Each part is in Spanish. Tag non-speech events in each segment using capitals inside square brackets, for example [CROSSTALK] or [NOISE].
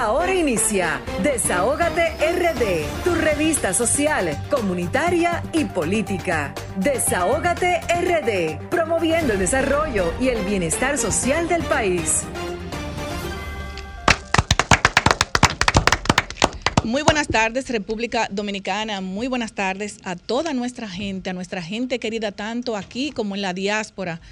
Ahora inicia Desahógate RD, tu revista social, comunitaria y política. Desahógate RD, promoviendo el desarrollo y el bienestar social del país. Muy buenas tardes, República Dominicana. Muy buenas tardes a toda nuestra gente, a nuestra gente querida tanto aquí como en la diáspora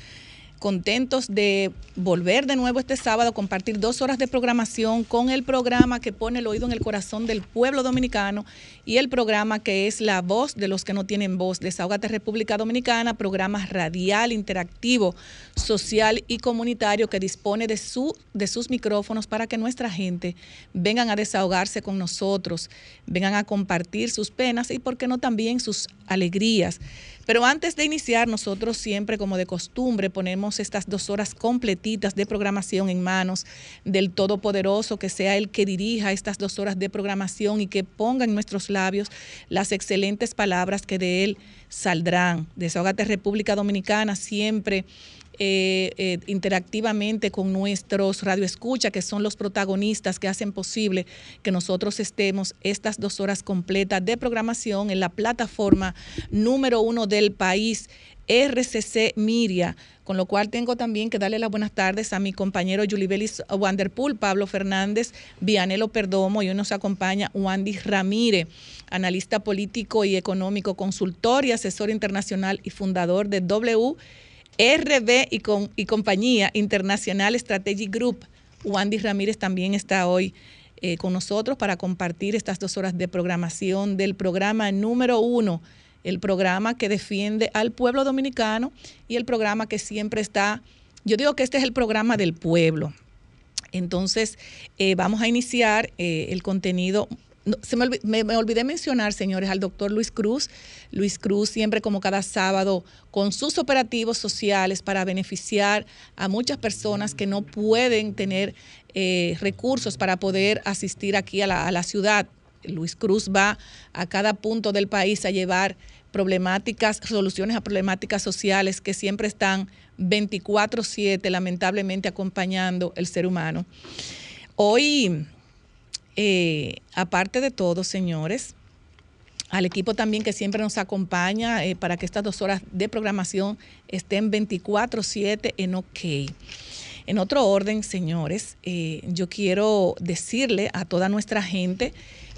contentos de volver de nuevo este sábado, compartir dos horas de programación con el programa que pone el oído en el corazón del pueblo dominicano y el programa que es La Voz de los que no tienen voz, Desahogate República Dominicana, programa radial, interactivo, social y comunitario que dispone de, su, de sus micrófonos para que nuestra gente vengan a desahogarse con nosotros, vengan a compartir sus penas y, por qué no, también sus alegrías. Pero antes de iniciar, nosotros siempre, como de costumbre, ponemos estas dos horas completitas de programación en manos del Todopoderoso, que sea el que dirija estas dos horas de programación y que ponga en nuestros labios las excelentes palabras que de él saldrán. Desahogate República Dominicana siempre eh, eh, interactivamente con nuestros radioescucha, que son los protagonistas que hacen posible que nosotros estemos estas dos horas completas de programación en la plataforma número uno del país, RCC Miria, con lo cual tengo también que darle las buenas tardes a mi compañero Julibelis Wanderpool, Pablo Fernández, Vianelo Perdomo, y hoy nos acompaña Wandy Ramírez, analista político y económico, consultor y asesor internacional y fundador de W RB y, compañía Internacional Strategy Group. Wandy Ramírez también está hoy eh, con nosotros para compartir estas dos horas de programación del programa número uno, el programa que defiende al pueblo dominicano y el programa que siempre está, yo digo que este es el programa del pueblo. Entonces, eh, vamos a iniciar eh, el contenido se me, me, olvidé mencionar, señores, al doctor Luis Cruz. Luis Cruz siempre como cada sábado con sus operativos sociales para beneficiar a muchas personas que no pueden tener eh, recursos para poder asistir aquí a la, a la ciudad. Luis Cruz va a cada punto del país a llevar problemáticas, soluciones a problemáticas sociales que siempre están 24/7 lamentablemente acompañando el ser humano. Hoy eh, aparte de todo, señores, al equipo también que siempre nos acompaña eh, para que estas dos horas de programación estén 24/7 en OK. En otro orden, señores, eh, yo quiero decirle a toda nuestra gente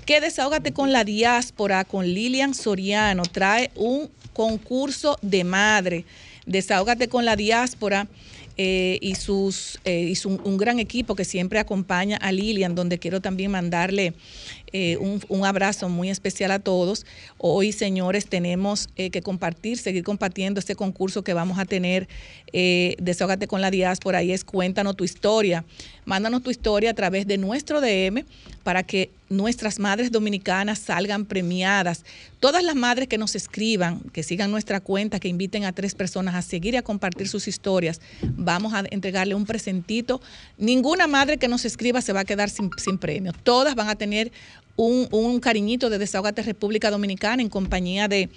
que Desahógate con la diáspora, con Lilian Soriano, trae un concurso de madre. Desahógate con la diáspora eh, y, sus, eh, un, gran equipo que siempre acompaña a Lilian, donde quiero también mandarle eh, un, abrazo muy especial a todos. Hoy, señores, tenemos que compartir, seguir compartiendo este concurso que vamos a tener, Desahógate con la diáspora, y es Cuéntanos tu historia. Mándanos tu historia a través de nuestro DM para que nuestras madres dominicanas salgan premiadas. Todas las madres que nos escriban, que sigan nuestra cuenta, que inviten a tres personas a seguir y a compartir sus historias, vamos a entregarle un presentito. Ninguna madre que nos escriba se va a quedar sin, premio. Todas van a tener un, cariñito de Desahogate República Dominicana en compañía de,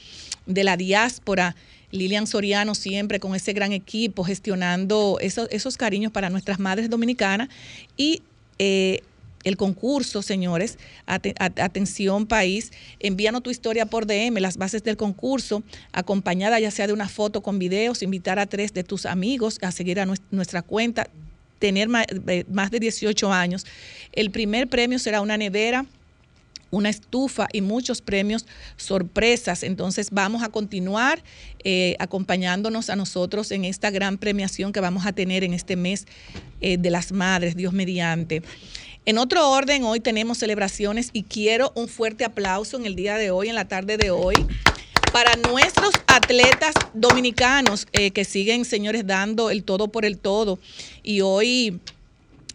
la diáspora. Lilian Soriano siempre con ese gran equipo gestionando esos, cariños para nuestras madres dominicanas y eh, el concurso, señores, atención país, envíanos tu historia por DM, las bases del concurso, acompañada ya sea de una foto con videos, invitar a tres de tus amigos a seguir a nuestra cuenta, tener eh, más de 18 años. El primer premio será una nevera una estufa y muchos premios sorpresas. Entonces vamos a continuar eh, acompañándonos a nosotros en esta gran premiación que vamos a tener en este mes eh, de las madres, Dios mediante. En otro orden, hoy tenemos celebraciones y quiero un fuerte aplauso en el día de hoy, en la tarde de hoy, para nuestros atletas dominicanos eh, que siguen, señores, dando el todo por el todo. Y hoy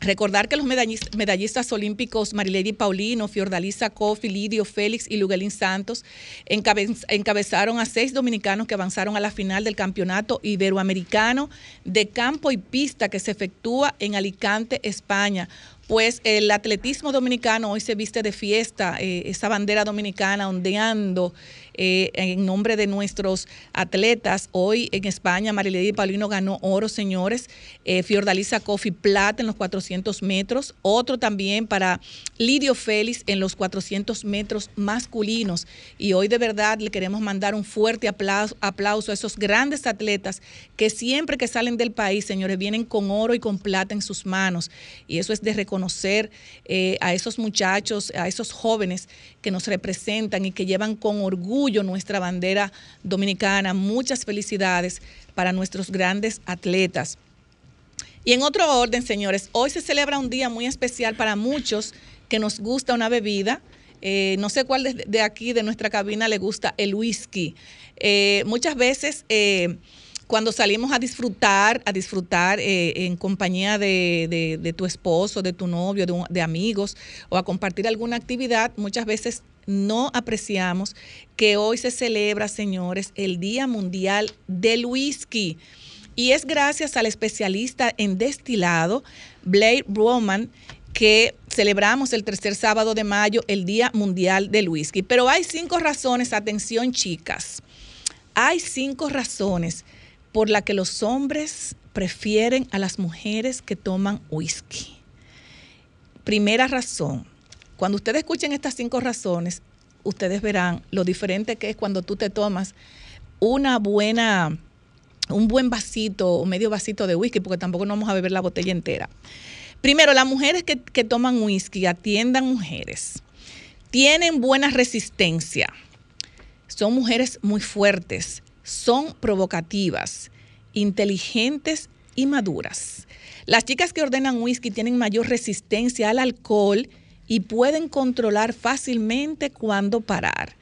Recordar que los medallistas, olímpicos Marilady Paulino, Fiordalisa Kofi, Lidio Félix y Luguelín Santos encabezaron a seis dominicanos que avanzaron a la final del campeonato iberoamericano de campo y pista que se efectúa en Alicante, España. Pues el atletismo dominicano hoy se viste de fiesta, eh, esa bandera dominicana ondeando eh, en nombre de nuestros atletas. Hoy en España, Marilady Paulino ganó oro, señores. Eh, Fiordalisa Coffee plata en los 400 metros. Otro también para Lidio Félix en los 400 metros masculinos. Y hoy de verdad le queremos mandar un fuerte aplauso, a esos grandes atletas que siempre que salen del país, señores, vienen con oro y con plata en sus manos. Y eso es de reconocer eh, a esos muchachos, a esos jóvenes que nos representan y que llevan con orgullo nuestra bandera dominicana. Muchas felicidades para nuestros grandes atletas. Y en otro orden, señores, hoy se celebra un día muy especial para muchos que nos gusta una bebida. Eh, no sé cuál de, aquí, de nuestra cabina, le gusta el whisky. Eh, muchas veces cuando salimos a disfrutar, a disfrutar eh, en compañía de, tu esposo, de tu novio, de, amigos, o a compartir alguna actividad, muchas veces no apreciamos que hoy se celebra, señores, el Día Mundial del Whisky. Y es gracias al especialista en destilado, Blake Roman, que celebramos el tercer sábado de mayo el Día Mundial del Whisky. Pero hay cinco razones, atención chicas, hay cinco razones por la que los hombres prefieren a las mujeres que toman whisky. Primera razón, cuando ustedes escuchen estas cinco razones, ustedes verán lo diferente que es cuando tú te tomas una buena, un buen vasito o medio vasito de whisky, porque tampoco no vamos a beber la botella entera. Primero, las mujeres que, que toman whisky, atiendan mujeres, tienen buena resistencia, son mujeres muy fuertes, son provocativas, inteligentes y maduras. Las chicas que ordenan whisky tienen mayor resistencia al alcohol y pueden controlar fácilmente cuándo parar.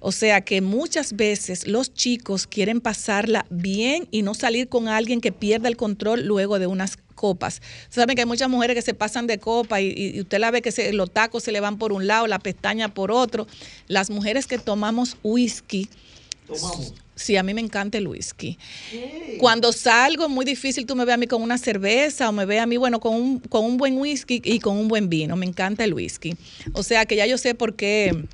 O sea que muchas veces los chicos quieren pasarla bien y no salir con alguien que pierda el control luego de unas copas. Saben que hay muchas mujeres que se pasan de copa y, usted la ve que los tacos se le van por un lado, la pestaña por otro. Las mujeres que tomamos whisky Tomamos. Sí, a mí me encanta el whisky. Cuando salgo, muy difícil tú me ves a mí con una cerveza o me ve a mí, bueno, con un, con un buen whisky y con un buen vino. Me encanta el whisky. O sea que ya yo sé por qué,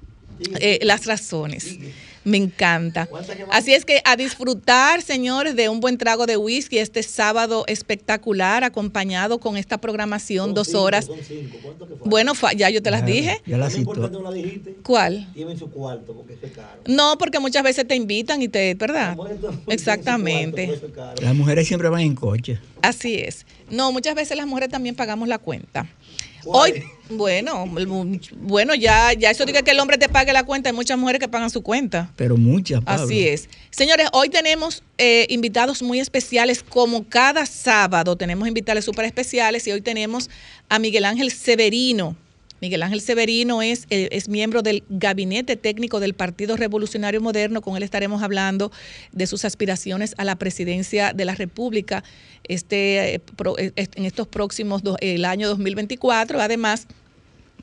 eh, las razones. Me encanta. Así es que a disfrutar, señores, de un buen trago de whisky este sábado espectacular, acompañado con esta programación, dos horas. Bueno, ya yo te las dije. Ya las no dijiste. ¿Cuál? Lleven su cuarto porque es caro. No, porque muchas veces te invitan y te, ¿verdad? Exactamente. Las mujeres siempre van en coche. Así es. No, muchas veces las mujeres también pagamos la cuenta. Hoy, bueno, bueno, ya, ya eso diga que el hombre te pague la cuenta. Hay muchas mujeres que pagan su cuenta. Pero muchas. Así es. Señores, hoy tenemos eh, invitados muy especiales, como cada sábado tenemos invitados súper especiales y hoy tenemos a Miguel Ángel Severino. Miguel Ángel Severino es, eh, es, miembro del gabinete técnico del Partido Revolucionario Moderno. Con él estaremos hablando de sus aspiraciones a la presidencia de la República este, eh, eh, en estos próximos, el año 2024. Además,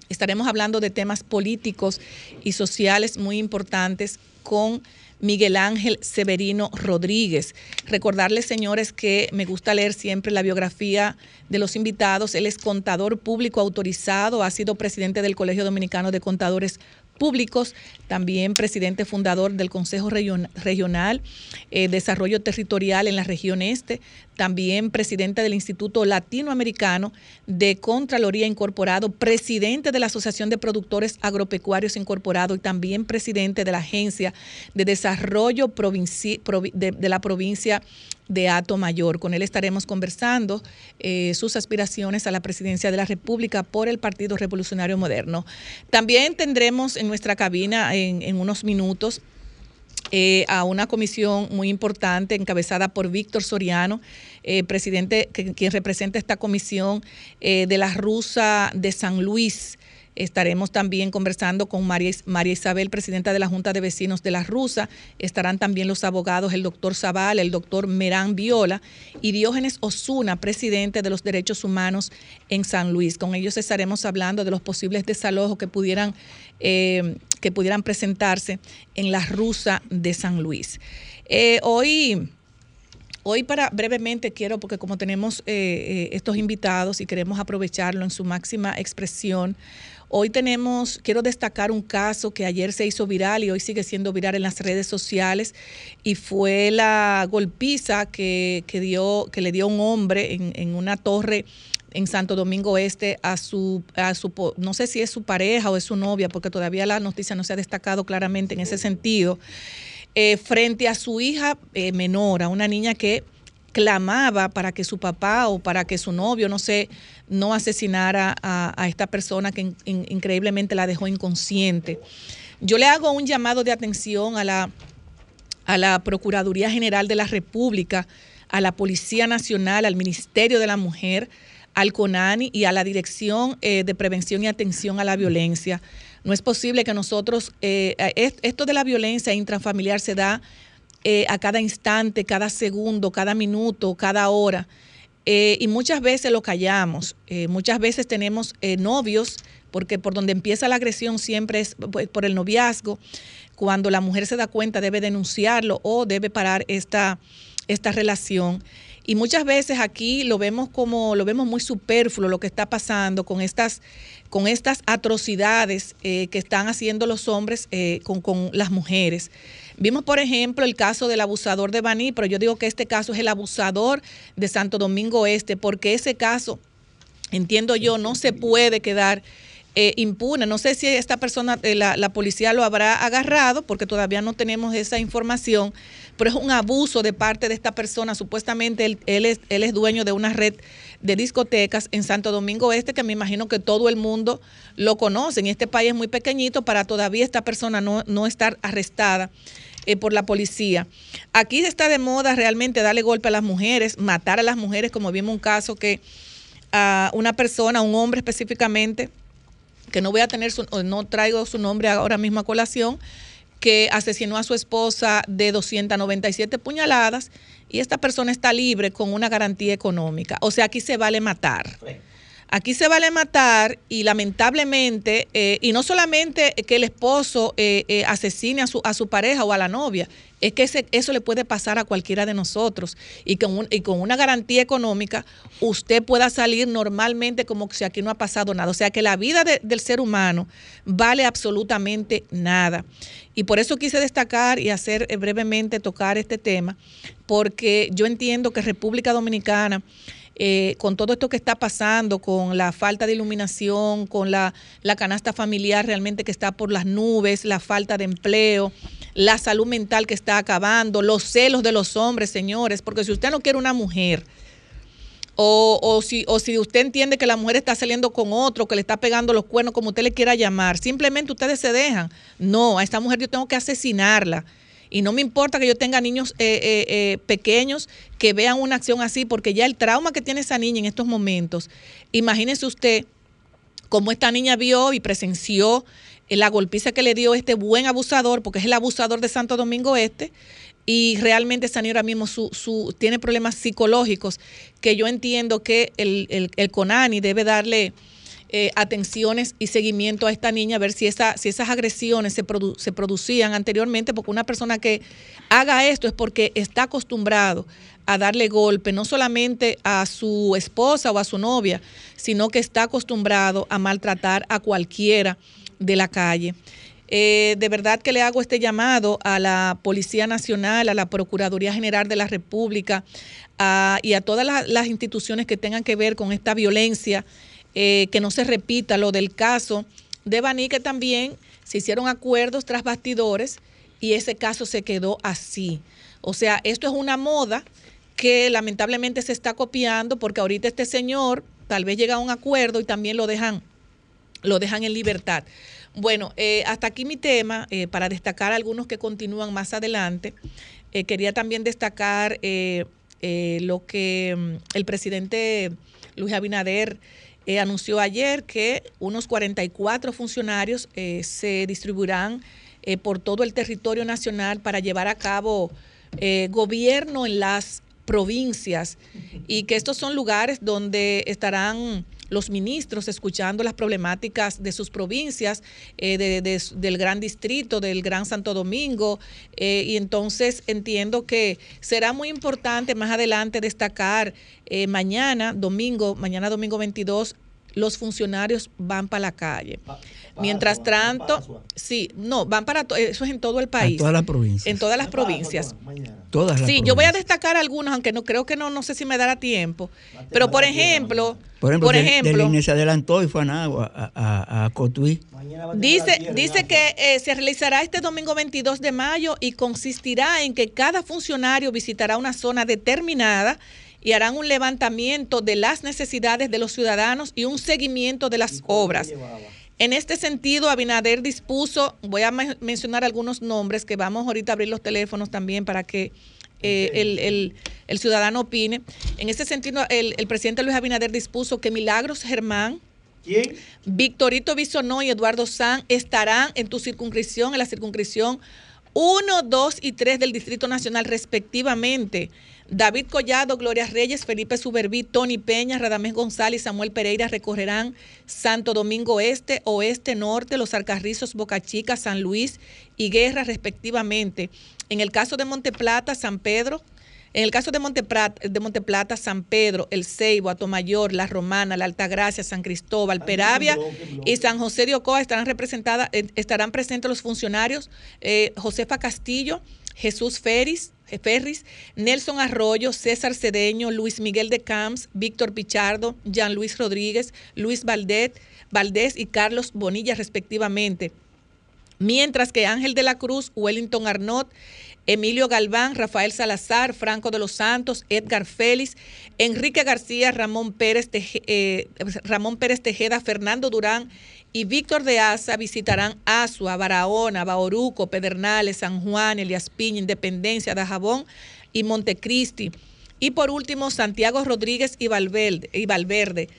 estaremos hablando de temas políticos y sociales muy importantes con Miguel Ángel Severino Rodríguez. Recordarles, señores, que me gusta leer siempre la biografía de los invitados. Él es contador público autorizado, ha sido presidente del Colegio Dominicano de Contadores públicos, también presidente fundador del Consejo Regional eh, Desarrollo Territorial en la región este, también presidente del Instituto Latinoamericano de Contraloría Incorporado, presidente de la Asociación de Productores Agropecuarios Incorporado y también presidente de la Agencia de Desarrollo de, la provincia de Ato Mayor. Con él estaremos conversando eh, sus aspiraciones a la presidencia de la República por el Partido Revolucionario Moderno. También tendremos en nuestra cabina en unos minutos eh, a una comisión muy importante encabezada por Víctor Soriano, eh, presidente, quien representa esta comisión eh, de la Rusa de San Luis. Estaremos también conversando con María, María, Isabel, presidenta de la Junta de Vecinos de la Rusa. Estarán también los abogados, el doctor Zaval, el doctor Merán Viola y Diógenes Osuna, presidente de los Derechos Humanos en San Luis. Con ellos estaremos hablando de los posibles desalojos que pudieran, eh, que pudieran presentarse en la Rusa de San Luis. Hoy Hoy para brevemente quiero, porque como tenemos eh, estos invitados y queremos aprovecharlo en su máxima expresión, Hoy tenemos, quiero destacar un caso que ayer se hizo viral y hoy sigue siendo viral en las redes sociales y fue la golpiza que, dio, que le dio un hombre en, en una torre en Santo Domingo Este a su, a su, no sé si es su pareja o es su novia, porque todavía la noticia no se ha destacado claramente en ese sentido, eh, frente a su hija eh, menor, a una niña que clamaba para que su papá o para que su novio, no sé, no asesinara a, esta persona que increíblemente la dejó inconsciente. Yo le hago un llamado de atención a la, a la Procuraduría General de la República, a la Policía Nacional, al Ministerio de la Mujer, al CONANI y a la Dirección eh, de Prevención y Atención a la Violencia. No es posible que nosotros, eh, esto de la violencia intrafamiliar se da eh, a cada instante, cada segundo, cada minuto, cada hora. Eh, y muchas veces lo callamos. Eh, muchas veces tenemos novios, porque por donde empieza la agresión siempre es pues, por el noviazgo. Cuando la mujer se da cuenta debe denunciarlo o debe parar esta, esta relación. Y muchas veces aquí lo vemos como, lo vemos muy superfluo lo que está pasando con estas, con estas atrocidades que están haciendo los hombres con, con las mujeres. Vimos, por ejemplo, el caso del abusador de Baní, pero yo digo que este caso es el abusador de Santo Domingo Este, porque ese caso, entiendo yo, no se puede quedar eh, impune. No sé si esta persona, eh, la, policía lo habrá agarrado, porque todavía no tenemos esa información, pero es un abuso de parte de esta persona. Supuestamente él, es, dueño de una red de discotecas en Santo Domingo Este, que me imagino que todo el mundo lo conoce. En este país es muy pequeñito para todavía esta persona no, no estar arrestada. Eh, por la policía. Aquí está de moda realmente darle golpe a las mujeres, matar a las mujeres, como vimos un caso que a una persona, un hombre específicamente, que no voy a tener su, no traigo su nombre ahora mismo a colación, que asesinó a su esposa de 297 puñaladas y esta persona está libre con una garantía económica. O sea, aquí se vale matar. Aquí se vale matar y lamentablemente, eh, y no solamente que el esposo eh, eh, asesine a su, a su pareja o a la novia, es que eso le puede pasar a cualquiera de nosotros y con, y con una garantía económica usted pueda salir normalmente como si aquí no ha pasado nada. O sea que la vida del ser humano vale absolutamente nada. Y por eso quise destacar y hacer brevemente tocar este tema, porque yo entiendo que República Dominicana eh, con todo esto que está pasando, con la falta de iluminación, con la, canasta familiar realmente que está por las nubes, la falta de empleo, la salud mental que está acabando, los celos de los hombres, señores, porque si usted no quiere una mujer, o, si, o si usted entiende que la mujer está saliendo con otro, que le está pegando los cuernos, como usted le quiera llamar, simplemente ustedes se dejan. No, a esta mujer yo tengo que asesinarla. Y no me importa que yo tenga niños eh, eh, eh, pequeños que vean una acción así, porque ya el trauma que tiene esa niña en estos momentos, imagínese usted cómo esta niña vio y presenció la golpiza que le dio este buen abusador, porque es el abusador de Santo Domingo Este, y realmente esa niña ahora mismo su, su, tiene problemas psicológicos que yo entiendo que el, el, el CONANI debe darle eh, atenciones y seguimiento a esta niña, a ver si, esa, si esas agresiones se, se producían anteriormente, porque una persona que haga esto es porque está acostumbrado a darle golpe, no solamente a su esposa o a su novia, sino que está acostumbrado a maltratar a cualquiera de la calle. Eh, de verdad que le hago este llamado a la Policía Nacional, a la Procuraduría General de la República y a todas las instituciones que tengan que ver con esta violencia eh, que no se repita lo del caso de Baní, que también se hicieron acuerdos tras bastidores y ese caso se quedó así. O sea, esto es una moda que lamentablemente se está copiando porque ahorita este señor tal vez llega a un acuerdo y también lo dejan, lo dejan en libertad. Bueno, eh, hasta aquí mi tema, eh, para destacar algunos que continúan más adelante. quería también destacar lo que mm, el presidente Luis Abinader eh, anunció ayer que unos 44 funcionarios eh, se distribuirán eh, por todo el territorio nacional para llevar a cabo gobierno en las provincias y que estos son lugares donde estarán los ministros escuchando las problemáticas de sus provincias, eh, de- de- del Gran Distrito, del Gran Santo Domingo, eh, y entonces entiendo que será muy importante más adelante destacar eh, mañana, domingo, mañana domingo 22, los funcionarios van para la calle. Mientras tanto, sí, no, van para, to- eso es en todo el país. todas las provincias. En todas las provincias. Todas las Sí, yo voy a destacar algunos, aunque no creo que no, no sé si me dará tiempo. Pero por ejemplo, Por ejemplo, por ejemplo, del INE se adelantó y fue a Nagua, a, a, a Cotuí. Dice, tierra dice en que eh, se realizará este domingo 22 de mayo y consistirá en que cada funcionario visitará una zona determinada y harán un levantamiento de las necesidades de los ciudadanos y un seguimiento de las obras. llevaba. En este sentido, Abinader dispuso, voy a men- mencionar algunos nombres que vamos ahorita a abrir los teléfonos también para que eh, el, el- el ciudadano opine. En ese sentido, el, el presidente Luis Abinader dispuso que Milagros Germán, ¿Quién? Victorito Bisonó y Eduardo San estarán en tu circunscripción, en la circunscripción 1, 2 y 3 del Distrito Nacional respectivamente. David Collado, Gloria Reyes, Felipe Suberví, Tony Peña, Radamés González y Samuel Pereira recorrerán Santo Domingo Este, Oeste, Norte, Los Alcarrizos, Boca Chica, San Luis y Guerra respectivamente. En el caso de Monteplata, San Pedro, en el caso de Monteplata, de Monteplata, San Pedro, El Ceibo, Atomayor, La Romana, La Altagracia, San Cristóbal, Ay, Peravia y San José de Ocoa estarán representadas, eh, estarán presentes los funcionarios eh, Josefa Castillo, Jesús Ferris, eh, Ferris, Nelson Arroyo, César Cedeño, Luis Miguel de Camps, Víctor Pichardo, Jean Luis Rodríguez, Luis Valdés, y Carlos Bonilla respectivamente. Mientras que Ángel de la Cruz, Wellington Arnott, Emilio Galván, Rafael Salazar, Franco de los Santos, Edgar Félix, Enrique García, Ramón Pérez, eh, Ramón Pérez Tejeda, Fernando Durán y Víctor de Asa visitarán Asua, Barahona, Bauruco, Pedernales, San Juan, Elias Piña, Independencia, Dajabón y Montecristi. Y por último, Santiago Rodríguez. Y Valverde.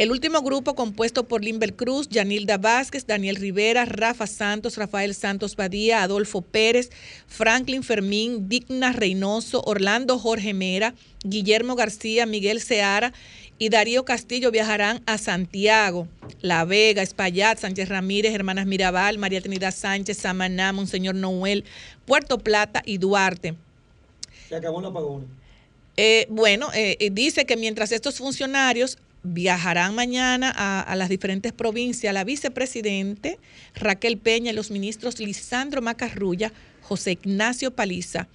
El último grupo compuesto por Limber Cruz, Yanilda Vázquez, Daniel Rivera, Rafa Santos, Rafael Santos Badía, Adolfo Pérez, Franklin Fermín, Digna Reynoso, Orlando Jorge Mera, Guillermo García, Miguel Seara y Darío Castillo viajarán a Santiago, La Vega, Espaillat, Sánchez Ramírez, Hermanas Mirabal, María Trinidad Sánchez, Samaná, Monseñor Noel, Puerto Plata y Duarte. Se acabó el apagón. Eh, bueno, eh, eh, dice que mientras estos funcionarios viajarán mañana a, a las diferentes provincias, la vicepresidente Raquel Peña y los ministros Lisandro Macarrulla, José Ignacio Paliza,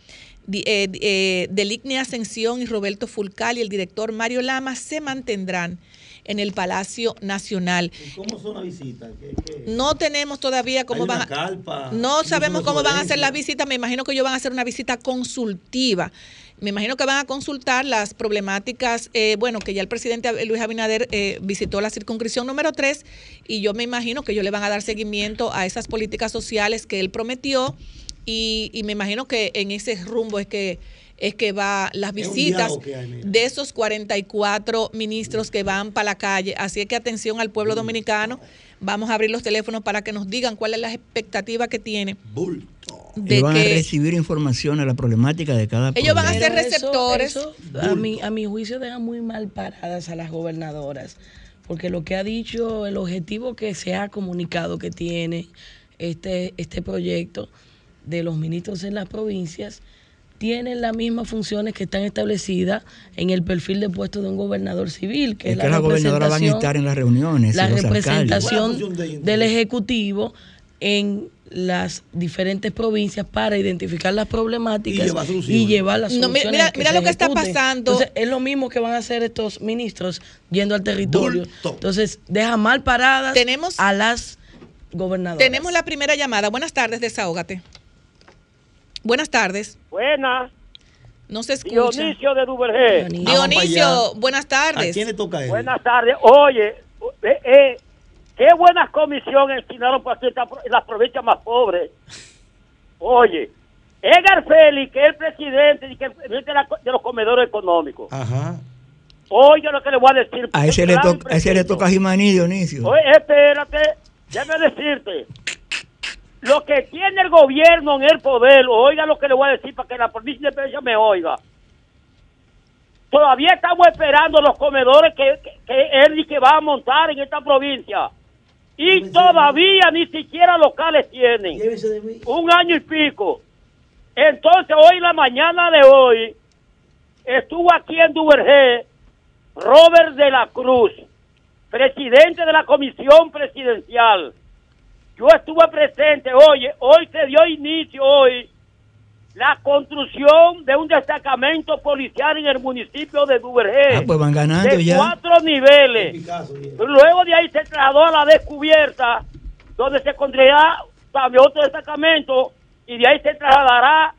eh, eh, Delignia Ascensión y Roberto Fulcal y el director Mario Lama se mantendrán en el Palacio Nacional. ¿Y cómo son las visitas? ¿Qué- qué? No tenemos todavía cómo van a... No sabemos cómo van a hacer las visitas. Me imagino que ellos van a hacer una visita consultiva. Me imagino que van a consultar las problemáticas, eh, bueno, que ya el presidente Luis Abinader eh, visitó la circunscripción número 3 y yo me imagino que ellos le van a dar seguimiento a esas políticas sociales que él prometió y, y me imagino que en ese rumbo es que es que va las visitas hay, de esos 44 ministros que van para la calle. Así que atención al pueblo dominicano. Vamos a abrir los teléfonos para que nos digan cuál es la expectativa que tiene Bulto. de Ellos van a recibir información a la problemática de cada Ellos van a ser eso- receptores. eso, a, mi, a mi juicio deja muy mal paradas a las gobernadoras, porque lo que ha dicho, el objetivo que se ha comunicado que tiene este, este proyecto de los ministros en las provincias, tienen las mismas funciones que están establecidas en el perfil de puesto de un gobernador civil, que Es es, que la las gobernadoras van a representación- estar en las reuniones, la y los alcaldes. representación ¿Cuál es la función de ellos, del? Ejecutivo en las diferentes provincias para identificar las problemáticas Y llevar soluciones. y llevar las No, soluciones. mira- que mira se lo que está pasando. Entonces, es lo mismo que van a hacer estos ministros yendo al territorio. Bulto. Entonces, deja mal paradas Tenemos- a las gobernadoras. tenemos la primera llamada. Buenas tardes, desahógate. Buenas tardes. Buenas, No se escucha. Dionisio de Duvergé. Dionisio. Buenas ¿A tardes. quién le toca eso? Buenas tardes. Oye, eh, eh, qué buenas comisiones destinaron para las provincias más pobres. Oye, Edgar Félix, que es el presidente y que es el presidente de, los comedores económicos. Ajá. Oye, lo que le voy a decir. A ese, le toca, a ese le toca a Jimaní, Dionisio. Oye, espérate, déjame decirte. Lo que tiene el gobierno en el poder, oiga lo que le voy a decir para que la provincia de Pereira me oiga. todavía estamos esperando los comedores que, que, que él que va a montar en esta provincia. Y todavía ni siquiera locales tienen. Un año y pico. Entonces, hoy, la mañana de hoy, estuvo aquí en Duvergé Robert de la Cruz, presidente de la comisión presidencial. Yo estuve presente, oye, hoy se dio inicio hoy la construcción de un destacamento policial en el municipio de Duvergé. Ah, pues van ganando de ya. cuatro niveles. Bien. Luego de ahí se trasladó a la descubierta, donde se construirá también otro destacamento, y de ahí se trasladará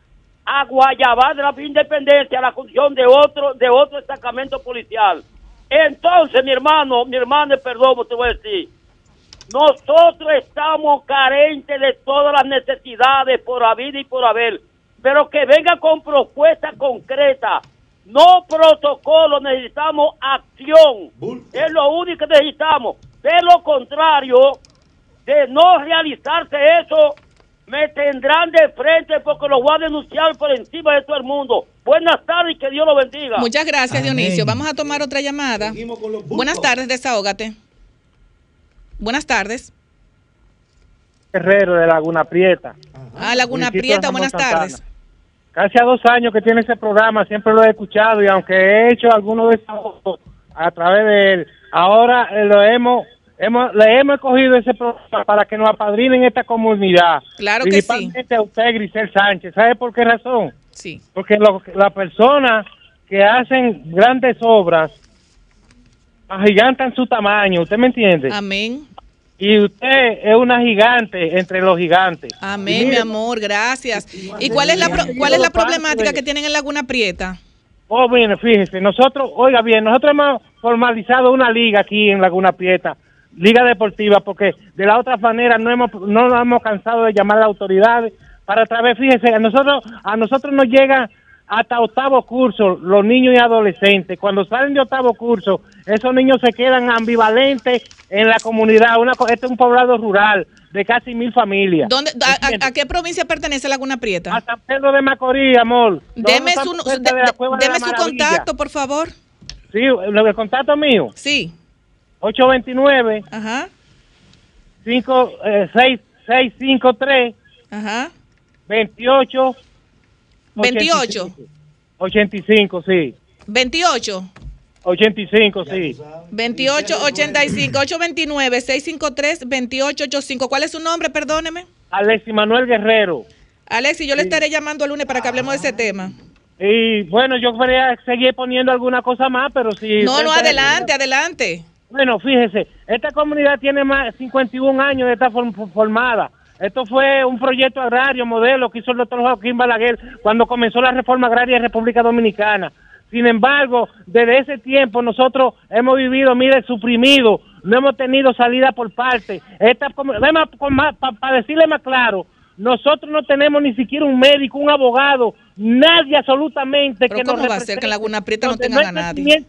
a Guayabá de la Independencia, a la construcción de otro, de otro destacamento policial. Entonces, mi hermano, mi hermano, perdón, te voy a decir, nosotros estamos carentes de todas las necesidades por haber y por haber, pero que venga con propuestas concretas, no protocolo, necesitamos acción. Bulto. Es lo único que necesitamos. De lo contrario, de no realizarse eso, me tendrán de frente porque lo voy a denunciar por encima de todo el mundo. Buenas tardes y que Dios lo bendiga. Muchas gracias, Amén. Dionisio. Vamos a tomar otra llamada. Buenas tardes, desahógate. Buenas tardes. Herrero de Laguna Prieta. Ah, Laguna Municipio Prieta, buenas Santana. tardes. Casi a dos años que tiene ese programa, siempre lo he escuchado y aunque he hecho algunos desahogos a través de él, ahora eh, lo hemos, hemos, le hemos cogido ese programa para que nos apadrinen esta comunidad. Claro que sí. Principalmente a usted, Grisel Sánchez. ¿Sabe por qué razón? Sí. Porque lo- las personas que hacen grandes obras agigantan su tamaño, ¿usted me entiende? Amén. Y usted es una gigante entre los gigantes. Amén, mi amor, gracias. ¿Y cuál es la pro- cuál es la problemática que tienen en Laguna Prieta? Oh, bien, fíjese, nosotros, oiga bien, nosotros hemos formalizado una liga aquí en Laguna Prieta, liga deportiva, porque de la otra manera no hemos, no nos hemos cansado de llamar a las autoridades para otra vez, fíjese, a nosotros, a nosotros nos llega hasta octavo curso los niños y adolescentes. Cuando salen de octavo curso, esos niños se quedan ambivalentes en la comunidad. Una, este es un poblado rural de casi mil familias. ¿Dónde, a- ¿Entiende? a, a qué provincia pertenece Laguna Prieta? A San Pedro de Macorís, amor. Deme su, de- de deme contacto, por favor. Sí, el contacto mío, Sí. 829 Ajá. 5, eh, 6, 653 Ajá. 28 28. 85, sí. 28. 85, Ya sí. tú sabes. 28 85 829 653 2885. ¿Cuál es su nombre? Perdóneme. Alexis Manuel Guerrero. Alexi, yo le estaré llamando el lunes para que hablemos de ese tema. Y bueno, yo quería seguir poniendo alguna cosa más, pero si... No, no, adelante, adelante. Bueno, fíjese, esta comunidad tiene más de 51 años de estar form- formada. Esto fue un proyecto agrario modelo que hizo el doctor Joaquín Balaguer cuando comenzó la reforma agraria en República Dominicana. Sin embargo, desde ese tiempo nosotros hemos vivido, mire, suprimido, no hemos tenido salida por parte. Esta, para decirle más claro, nosotros no tenemos ni siquiera un médico, un abogado, nadie absolutamente Pero que nos ¿cómo va a ser que en Laguna Prieta no tengan a nadie?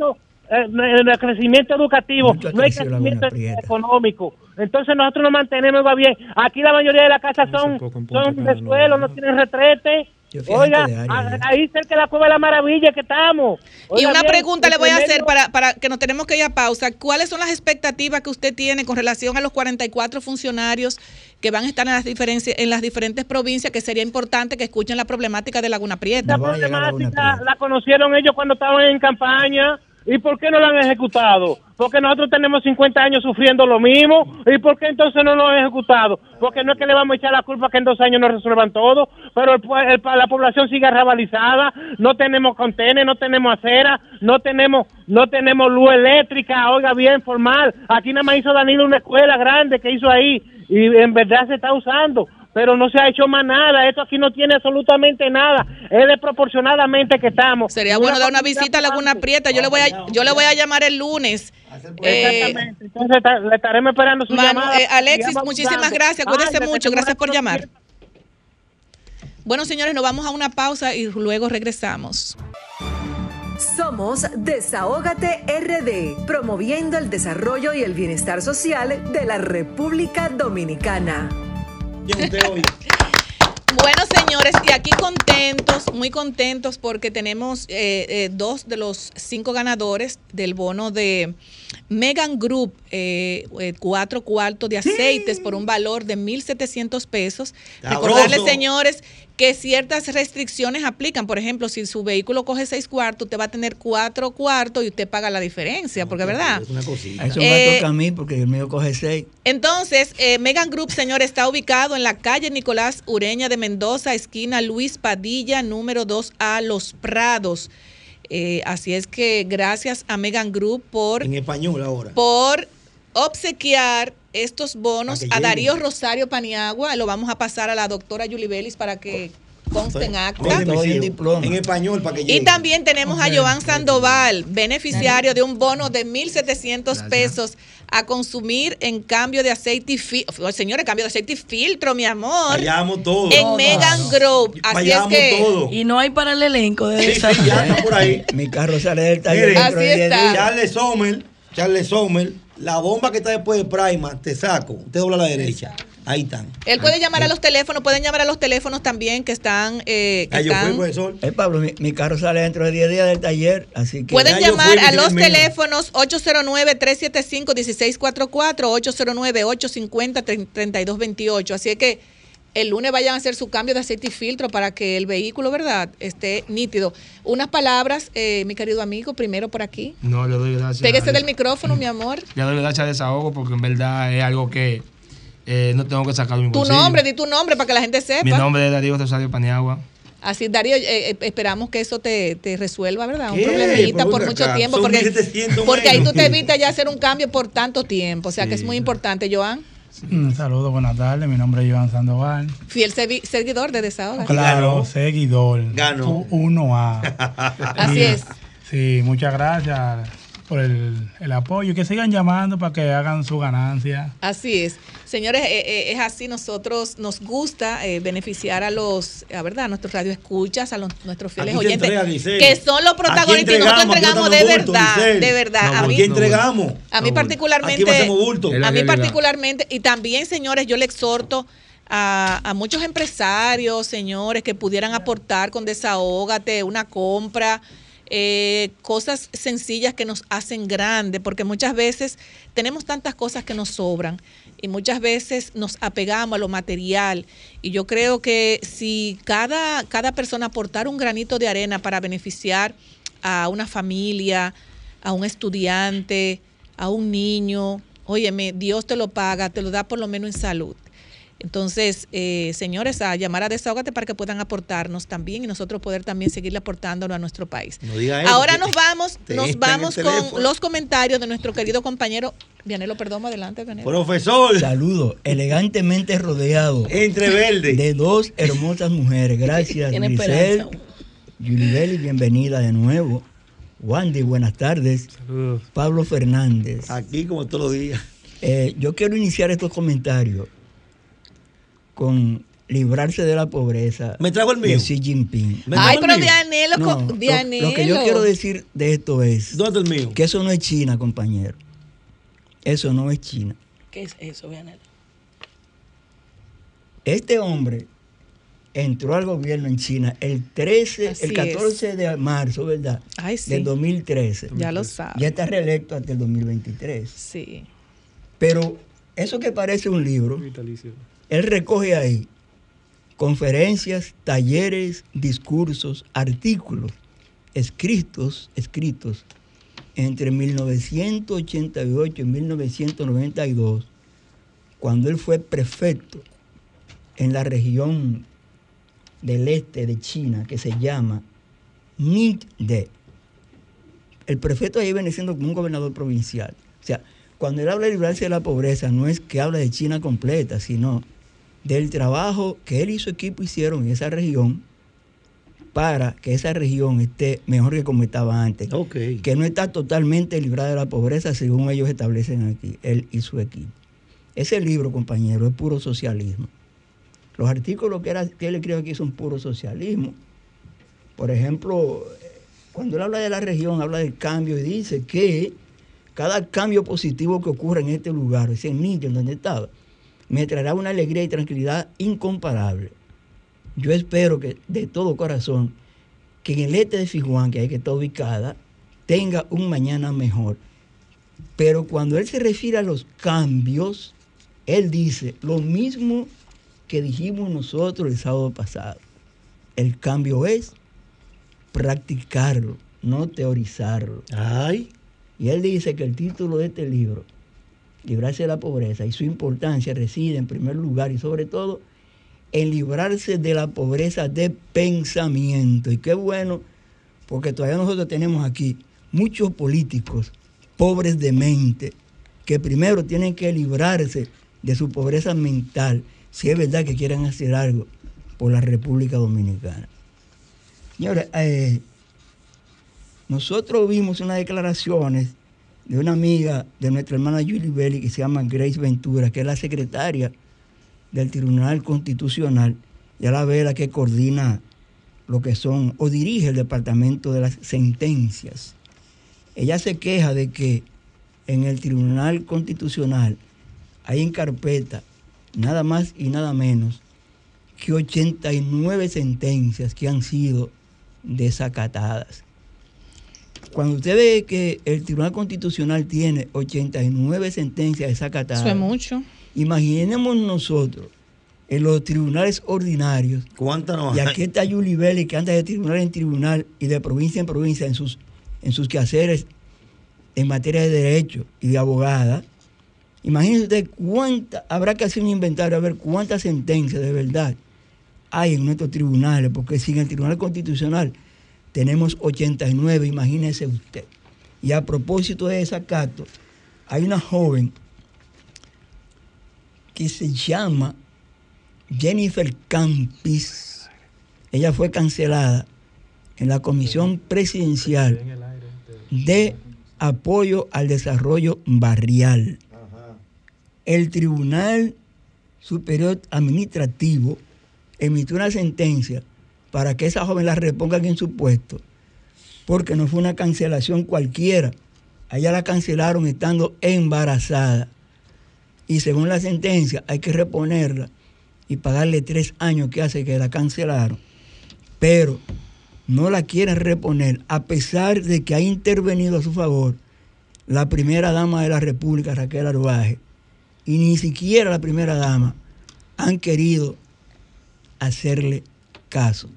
Eh, no hay crecimiento educativo, Mucho no hay crecimiento económico. Entonces nosotros nos mantenemos va bien. Aquí la mayoría de las casas son, en son de no, suelo, no. no tienen retrete. Oiga, área ya. ahí cerca de la Cueva de la Maravilla que estamos. Y una bien, pregunta le voy a hacer para, para que nos tenemos que ir a pausa. ¿Cuáles son las expectativas que usted tiene con relación a los 44 funcionarios que van a estar en las, diferencias, en las diferentes provincias? Que sería importante que escuchen la problemática de Laguna Prieta. Esta No van a llegar a Laguna problemática Prieta. la conocieron ellos cuando estaban en campaña. ¿Y por qué no la han ejecutado? Porque nosotros tenemos 50 años sufriendo lo mismo. ¿Y por qué entonces no lo han ejecutado? Porque no es que le vamos a echar la culpa que en dos años no resuelvan todo, pero el el- la población sigue rabalizada, no tenemos contenes, no tenemos acera, no tenemos no tenemos luz eléctrica, oiga bien, formal. Aquí nada más hizo Danilo una escuela grande que hizo ahí y en verdad se está usando pero no se ha hecho más nada. Esto aquí no tiene absolutamente nada. Es desproporcionadamente que estamos. Sería bueno dar una visita a Laguna. Prieta. Yo le voy a, yo le voy a llamar el lunes. Eh, Exactamente. Entonces ta- le estaremos esperando su Manu- llamada. eh, Alexis, Y vamos muchísimas gracias. Ay, Cuídese mucho. Gracias por llamar. Bueno, señores, nos vamos a una pausa y luego regresamos. Somos Desahógate RD, promoviendo el desarrollo y el bienestar social de la República Dominicana. Bueno, señores, y aquí contentos, muy contentos porque tenemos eh, eh, dos de los cinco ganadores del bono de Megan Group, eh, cuatro cuartos de aceites por un valor de 1.700 pesos. Recordarles, señores, que ciertas restricciones aplican. Por ejemplo, si su vehículo coge seis cuartos, usted va a tener cuatro cuartos y usted paga la diferencia, porque ¿verdad? Es una cosita. Eso Eh, me toca a mí porque el mío coge seis. Entonces, eh, Megan Group, señor, está ubicado en la calle Nicolás Ureña de Mendoza, esquina Luis Padilla, número 2A, Los Prados. Eh, así es que gracias a Megan Group por, En español ahora. por obsequiar estos bonos que a Darío. Rosario Paniagua. Lo vamos a pasar a la doctora Julie Vélez para que conste en acta. En español para que Y llegue. también tenemos a Joan Sandoval, beneficiario de un bono de 1.700 pesos a consumir en cambio de aceite y filtro. Señores, cambio de aceite y filtro, mi amor. Fallamos todo. En Megan Group. Así es Fallamos que. todo. Y no hay para el elenco de Sí, esa. sí, ya está por ahí. Mi carro sale del taller Así 10 está. Charles Sommer, Charles Sommer, la bomba que está después de Prima, te saco. Usted dobla a la derecha. Ahí están. Él puede llamar a los teléfonos, pueden llamar a los teléfonos también que están. eh, que Ah, yo fui, están- profesor. Eh, Pablo, mi, mi carro sale dentro de 10 días del taller, así que... Pueden llamar fui, a los teléfonos 809-375-1644, 809-850-3228. Así es que el lunes vayan a hacer su cambio de aceite y filtro para que el vehículo, ¿verdad?, esté nítido. Unas palabras, eh, mi querido amigo, primero por aquí. No, le doy gracias. Pégese del micrófono, mi amor. [CLEARS THROAT] Le doy gracias a desahogo porque en verdad es algo que eh, no tengo que sacar de mi Tu bolsillo. nombre, di tu nombre para que la gente sepa. Mi nombre es Darío Rosario Paniagua. Así, Darío, eh, eh, esperamos que eso te, te resuelva, ¿verdad? Un ¿Qué? problemita por mucho acá, tiempo, son porque, 1700 porque ahí tú te evitas ya hacer un cambio por tanto tiempo. O sea que es muy importante, Joan. Un saludo, buenas tardes. Mi nombre es Iván Sandoval. Fiel seguidor de Desahoga. Claro, ganó. seguidor. Ganó. U- 1A. [LAUGHS] Así Y- es. Sí, muchas gracias por el, el apoyo. Y que sigan llamando para que hagan su ganancia. Así es. Señores, eh, eh, es así, nosotros nos gusta eh, beneficiar a los, a verdad, a nuestros radioescuchas, a los, nuestros fieles Aquí oyentes, entrega, que son los protagonistas y nosotros entregamos de verdad, de verdad. No, a mí, bulto, entregamos. a mí no, particularmente, Aquí a mí particularmente, y también, señores, yo le exhorto a, a muchos empresarios, señores, que pudieran aportar con Desahógate, una compra, eh, cosas sencillas que nos hacen grande, porque muchas veces tenemos tantas cosas que nos sobran y muchas veces nos apegamos a lo material. Y yo creo que si cada, cada persona aportara un granito de arena para beneficiar a una familia, a un estudiante, a un niño, óyeme, Dios te lo paga, te lo da por lo menos en salud. Entonces, eh, señores, a llamar a Desahógate para que puedan aportarnos también y nosotros poder también seguirle aportándolo a nuestro país. No diga eso, Ahora nos vamos, nos vamos con los comentarios de nuestro querido compañero Vianelo Perdomo. Adelante, Vianelo. Profesor, Saludo, elegantemente rodeado entre verde. de dos hermosas mujeres. Gracias, Grisel. Yulibeli, bienvenida de nuevo. Wandy, buenas tardes. Saludos. Pablo Fernández. Aquí como todos los días. Eh, yo quiero iniciar estos comentarios con librarse de la pobreza ¿Me trago el mío? de Xi Jinping. ¿Me Ay, pero No, co- lo- Vianelo. lo que yo quiero decir de esto es ¿Dónde está el mío? que eso no es China, compañero. Eso no es China. ¿Qué es eso, Vianelo? Este hombre entró al gobierno en China el 13, Así el 14 de marzo, ¿verdad? Ay, sí. Del 2013. Ya lo sabes. Ya está reelecto hasta el 2023. Sí. Pero eso que parece un libro, él recoge ahí conferencias, talleres, discursos, artículos escritos, escritos entre 1988 y 1992, cuando él fue prefecto en la región del este de China que se llama Ningde. El prefecto ahí viene siendo como un gobernador provincial. O sea, cuando él habla de librarse de la pobreza, no es que habla de China completa, sino del trabajo que él y su equipo hicieron en esa región para que esa región esté mejor que como estaba antes. Que no está totalmente librada de la pobreza según ellos establecen aquí, él y su equipo. Ese libro, compañero, es puro socialismo. Los artículos que, era, que él escribe aquí son puro socialismo. Por ejemplo, cuando él habla de la región, habla del cambio y dice que cada cambio positivo que ocurra en este lugar, ese en donde estaba, me traerá una alegría y tranquilidad incomparable. yo espero que de todo corazón que en el este de Fijuán, que ahí que está ubicada, tenga un mañana mejor. Pero cuando él se refiere a los cambios, él dice lo mismo que dijimos nosotros el sábado pasado. El cambio es practicarlo, no teorizarlo. Ay. Y él dice que el título de este libro, Librarse de la pobreza, y su importancia reside en primer lugar y sobre todo en librarse de la pobreza de pensamiento. Y qué bueno, porque todavía nosotros tenemos aquí muchos políticos pobres de mente, que primero tienen que librarse de su pobreza mental, si es verdad que quieren hacer algo por la República Dominicana. Señores, eh, nosotros vimos unas declaraciones de una amiga de nuestra hermana Julie Belli que se llama Grace Ventura, que es la secretaria del Tribunal Constitucional y a la que coordina lo que son o dirige el departamento de las sentencias. Ella se queja de que en el Tribunal Constitucional hay en carpeta nada más y nada menos que 89 sentencias que han sido desacatadas. Cuando usted ve que el Tribunal Constitucional tiene 89 sentencias desacatadas, Eso es mucho. imaginemos nosotros en los tribunales ordinarios, ¿Cuántas no y aquí está Yuli Vélez, que anda de tribunal en tribunal y de provincia en provincia en sus, en sus quehaceres en materia de derecho y de abogada. Imagínese usted cuánta, habrá que hacer un inventario a ver cuántas sentencias de verdad hay en nuestros tribunales, porque si en el Tribunal Constitucional tenemos 89, imagínese usted. Y a propósito de desacato, hay una joven que se llama Jennifer Campis. Ella fue cancelada en la Comisión Presidencial de Apoyo al Desarrollo Barrial. El Tribunal Superior Administrativo emitió una sentencia para que esa joven la repongan en su puesto, porque no fue una cancelación cualquiera. A ella la cancelaron estando embarazada. Y según la sentencia hay que reponerla y pagarle tres años que hace que la cancelaron. Pero no la quieren reponer, a pesar de que ha intervenido a su favor la primera dama de la República, Raquel Arbaje, y ni siquiera la primera dama han querido hacerle caso.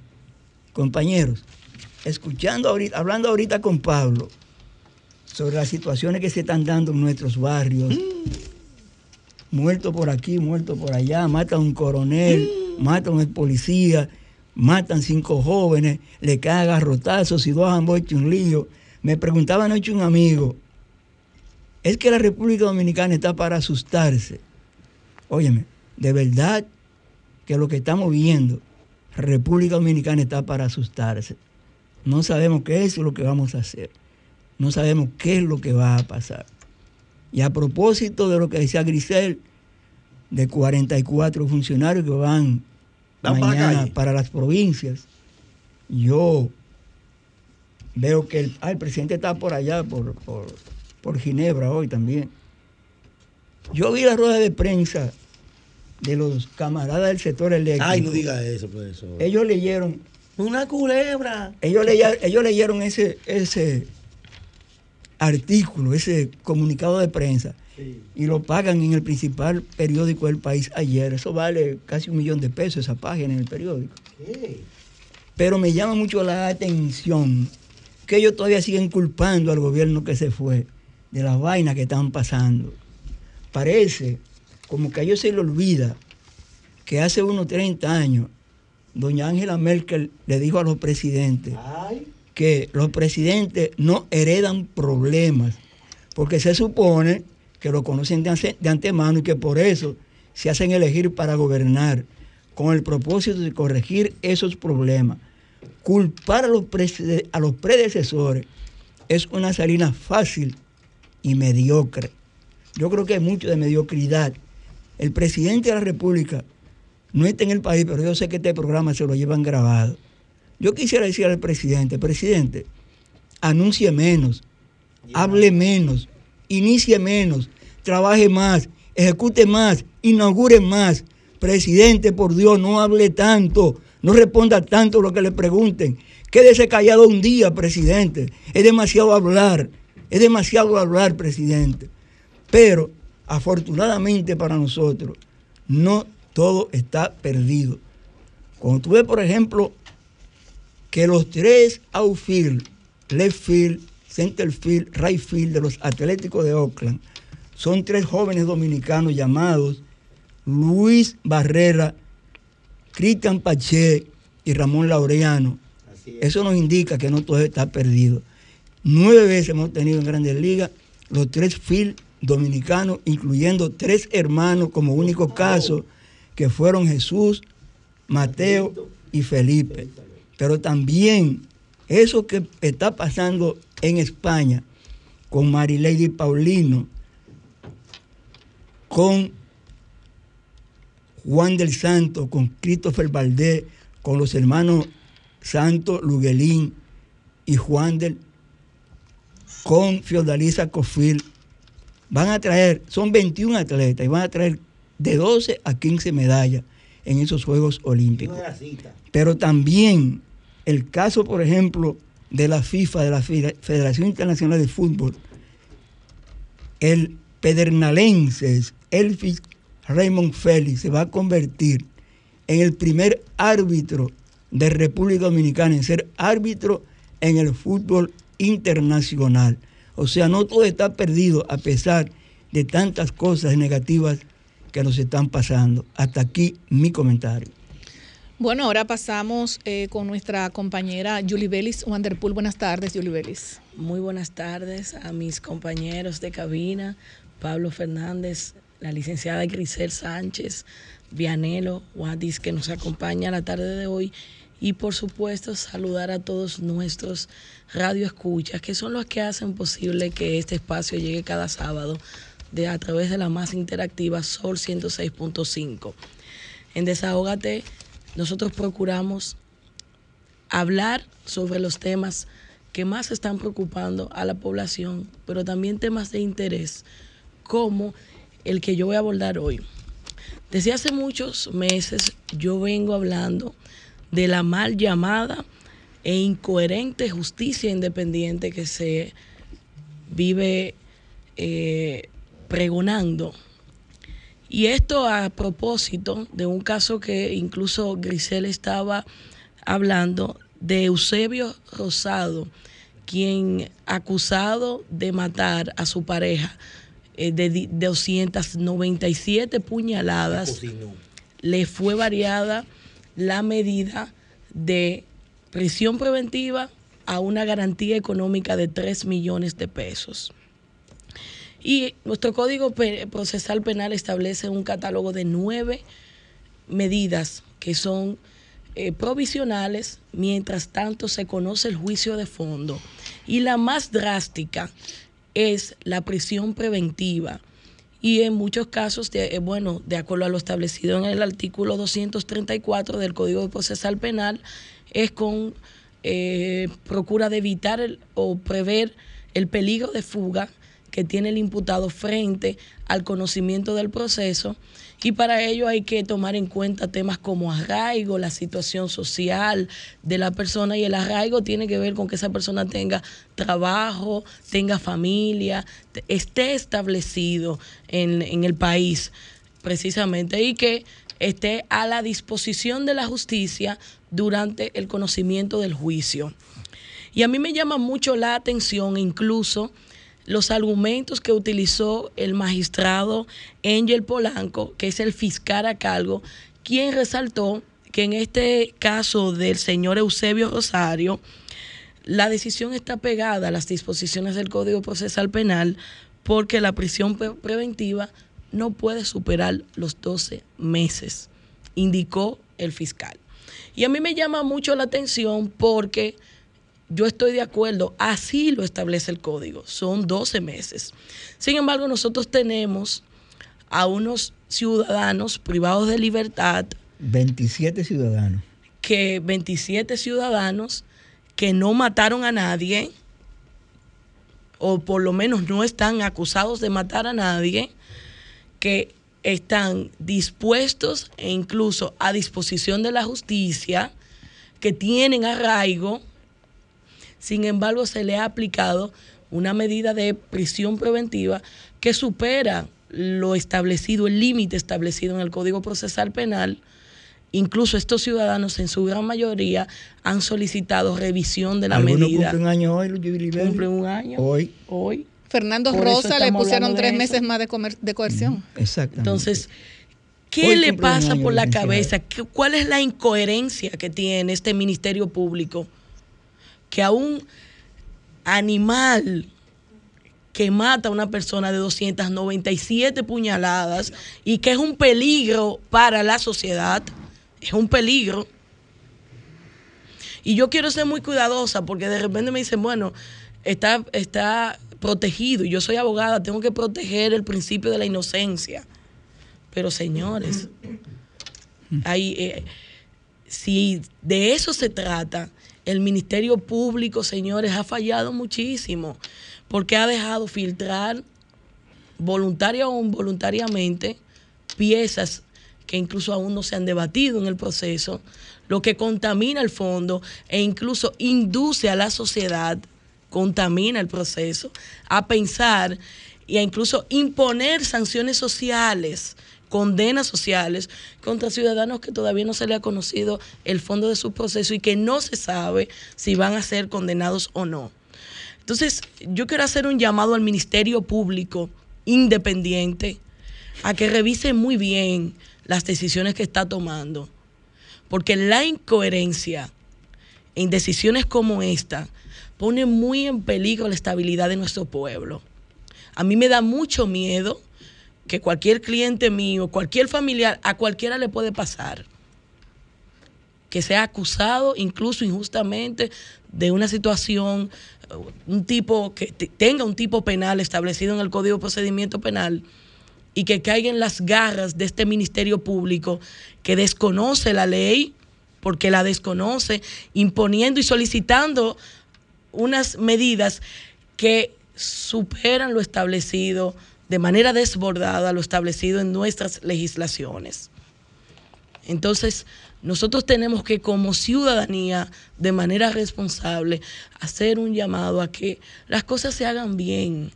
Compañeros, escuchando ahorita, hablando ahorita con Pablo sobre las situaciones que se están dando en nuestros barrios, muerto por aquí, muerto por allá, matan a un coronel, matan a un policía, matan cinco jóvenes, le caen garrotazos y dos han hecho un lío. Me preguntaba anoche un amigo, es que la República Dominicana está para asustarse. Óyeme, de verdad que lo que estamos viendo, República Dominicana está para asustarse. No sabemos qué es lo que vamos a hacer. No sabemos qué es lo que va a pasar. Y a propósito de lo que decía Grisel, de 44 funcionarios que van Van para la mañana para las provincias, yo veo que el, ah, el presidente está por allá, por, por, por Ginebra hoy también. Yo vi la rueda de prensa de los camaradas del sector eléctrico. Ay, no diga eso, profesor. Ellos leyeron, Una culebra. ellos leyeron, ellos leyeron ese, ese artículo, ese comunicado de prensa, y lo pagan en el principal periódico del país ayer. Eso vale casi un millón de pesos esa página en el periódico. Pero me llama mucho la atención que ellos todavía siguen culpando al gobierno que se fue de las vainas que están pasando. Parece como que a ellos se les olvida que hace unos 30 años doña Angela Merkel le dijo a los presidentes que los presidentes no heredan problemas, porque se supone que lo conocen de, ance- de antemano y que por eso se hacen elegir para gobernar, con el propósito de corregir esos problemas. Culpar a los, a los predecesores es una salida fácil y mediocre. Yo creo que hay mucho de mediocridad. El presidente de la República no está en el país, pero yo sé que este programa se lo llevan grabado. Yo quisiera decir al presidente, presidente, anuncie menos, hable menos, inicie menos, trabaje más, ejecute más, inaugure más. Presidente, por Dios, no hable tanto, No responda tanto lo que le pregunten. Quédese callado un día, presidente. Es demasiado hablar. Es demasiado hablar, presidente. Pero, afortunadamente para nosotros, no todo está perdido. Cuando tú ves, por ejemplo, que los tres outfield, left field, center field, right field de los Atléticos de Oakland son tres jóvenes dominicanos llamados Luis Barrera, Cristian Pache y Ramón Laureano. Eso nos indica que no todo está perdido. Nueve veces hemos tenido en Grandes Ligas los tres field dominicanos, incluyendo tres hermanos como único caso, que fueron Jesús, Mateo y Felipe. Pero también eso que está pasando en España con Marilady Paulino, con Juan del Santo, con Christopher Valdés, con los hermanos Santo Luguelín y Juan del, con Fiordalisa Cofil, van a traer, son 21 atletas y van a traer de 12 a 15 medallas en esos Juegos Olímpicos. Pero también el caso, por ejemplo, de la FIFA, de la Federación Internacional de Fútbol, el pedernalense Elvis Raymond Félix se va a convertir en el primer árbitro de República Dominicana en ser árbitro en el fútbol internacional. O sea, no todo está perdido a pesar de tantas cosas negativas que nos están pasando. Hasta aquí mi comentario. Bueno, ahora pasamos eh, con nuestra compañera Julie Bellis Wanderpool. Buenas tardes, Julie Bellis. Muy buenas tardes a mis compañeros de cabina, Pablo Fernández, la licenciada Grisel Sánchez, Vianelo, Wadis, que nos acompaña la tarde de hoy. Y por supuesto, saludar a todos nuestros radioescuchas, que son los que hacen posible que este espacio llegue cada sábado de, a través de la más interactiva Sol 106.5. En Desahógate nosotros procuramos hablar sobre los temas que más están preocupando a la población, pero también temas de interés como el que yo voy a abordar hoy. Desde hace muchos meses yo vengo hablando de la mal llamada e incoherente justicia independiente que se vive eh, pregonando. Y esto a propósito de un caso que incluso Grisel estaba hablando de Eusebio Rosado, quien acusado de matar a su pareja eh, de 297 puñaladas, le fue variada la medida de prisión preventiva a una garantía económica de 3 millones de pesos. Y nuestro Código Procesal Penal establece un catálogo de nueve medidas que son eh, provisionales, mientras tanto se conoce el juicio de fondo. Y la más drástica es la prisión preventiva. Y en muchos casos, de, eh, bueno, de acuerdo a lo establecido en el artículo 234 del Código Procesal Penal, es con eh, procura de evitar o prever el peligro de fuga que tiene el imputado frente al conocimiento del proceso y para ello hay que tomar en cuenta temas como arraigo, la situación social de la persona y el arraigo tiene que ver con que esa persona tenga trabajo, tenga familia, esté establecido en, en el país precisamente y que esté a la disposición de la justicia durante el conocimiento del juicio. Y a mí me llama mucho la atención incluso los argumentos que utilizó el magistrado Angel Polanco, que es el fiscal a cargo, quien resaltó que en este caso del señor Eusebio Rosario, la decisión está pegada a las disposiciones del Código Procesal Penal porque la prisión preventiva no puede superar los 12 meses, indicó el fiscal. Y a mí me llama mucho la atención porque yo estoy de acuerdo, así lo establece el código, son 12 meses. Sin embargo, nosotros tenemos a unos ciudadanos privados de libertad. 27 ciudadanos. Que 27 ciudadanos que no mataron a nadie, o por lo menos no están acusados de matar a nadie, que están dispuestos e incluso a disposición de la justicia, que tienen arraigo, sin embargo se le ha aplicado una medida de prisión preventiva que supera lo establecido, el límite establecido en el Código Procesal Penal. Incluso estos ciudadanos en su gran mayoría han solicitado revisión de la medida. cumplen un año hoy. Cumplen un año. Hoy. Hoy. Fernando Por Rosa le pusieron tres eso. meses más de, comer- de coerción. Exactamente. Entonces, ¿qué Hoy le pasa por la cabeza? ¿Qué- ¿Cuál es la incoherencia que tiene este Ministerio Público? Que a un animal que mata a una persona de 297 puñaladas y que es un peligro para la sociedad, es un peligro. Y yo quiero ser muy cuidadosa porque de repente me dicen, bueno, está, está protegido y yo soy abogada, tengo que proteger el principio de la inocencia. Pero señores, hay, eh, si de eso se trata, el Ministerio Público, señores, ha fallado muchísimo porque ha dejado filtrar voluntaria o involuntariamente piezas que incluso aún no se han debatido en el proceso, lo que contamina el fondo e incluso induce a la sociedad, contamina el proceso, a pensar y a incluso imponer sanciones sociales, condenas sociales contra ciudadanos que todavía no se le ha conocido el fondo de su proceso y que no se sabe si van a ser condenados o no. Entonces, yo quiero hacer un llamado al Ministerio Público independiente a que revise muy bien las decisiones que está tomando, porque la incoherencia en decisiones como esta pone muy en peligro la estabilidad de nuestro pueblo. A mí me da mucho miedo que cualquier cliente mío, cualquier familiar, a cualquiera le puede pasar que sea acusado incluso injustamente de una situación, eh, un tipo que te- tenga un tipo penal establecido en el Código de Procedimiento Penal y que caiga en las garras de este Ministerio Público que desconoce la ley, porque la desconoce, imponiendo y solicitando unas medidas que superan lo establecido de manera desbordada, lo establecido en nuestras legislaciones. Entonces, nosotros tenemos que como ciudadanía, de manera responsable, hacer un llamado a que las cosas se hagan bien,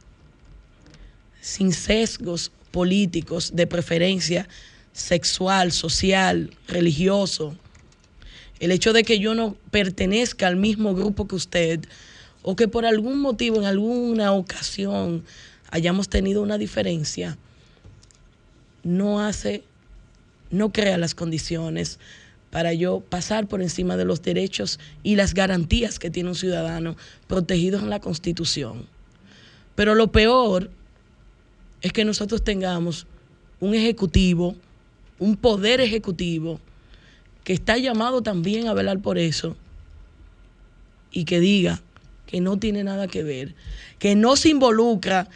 sin sesgos políticos de preferencia sexual, social, religioso. El hecho de que yo no pertenezca al mismo grupo que usted o que por algún motivo, en alguna ocasión, hayamos tenido una diferencia, no hace no crea las condiciones para yo pasar por encima de los derechos y las garantías que tiene un ciudadano protegidos en la Constitución. Pero lo peor es que nosotros tengamos un ejecutivo, un poder ejecutivo, que está llamado también a velar por eso y que diga que no tiene nada que ver, que no se involucra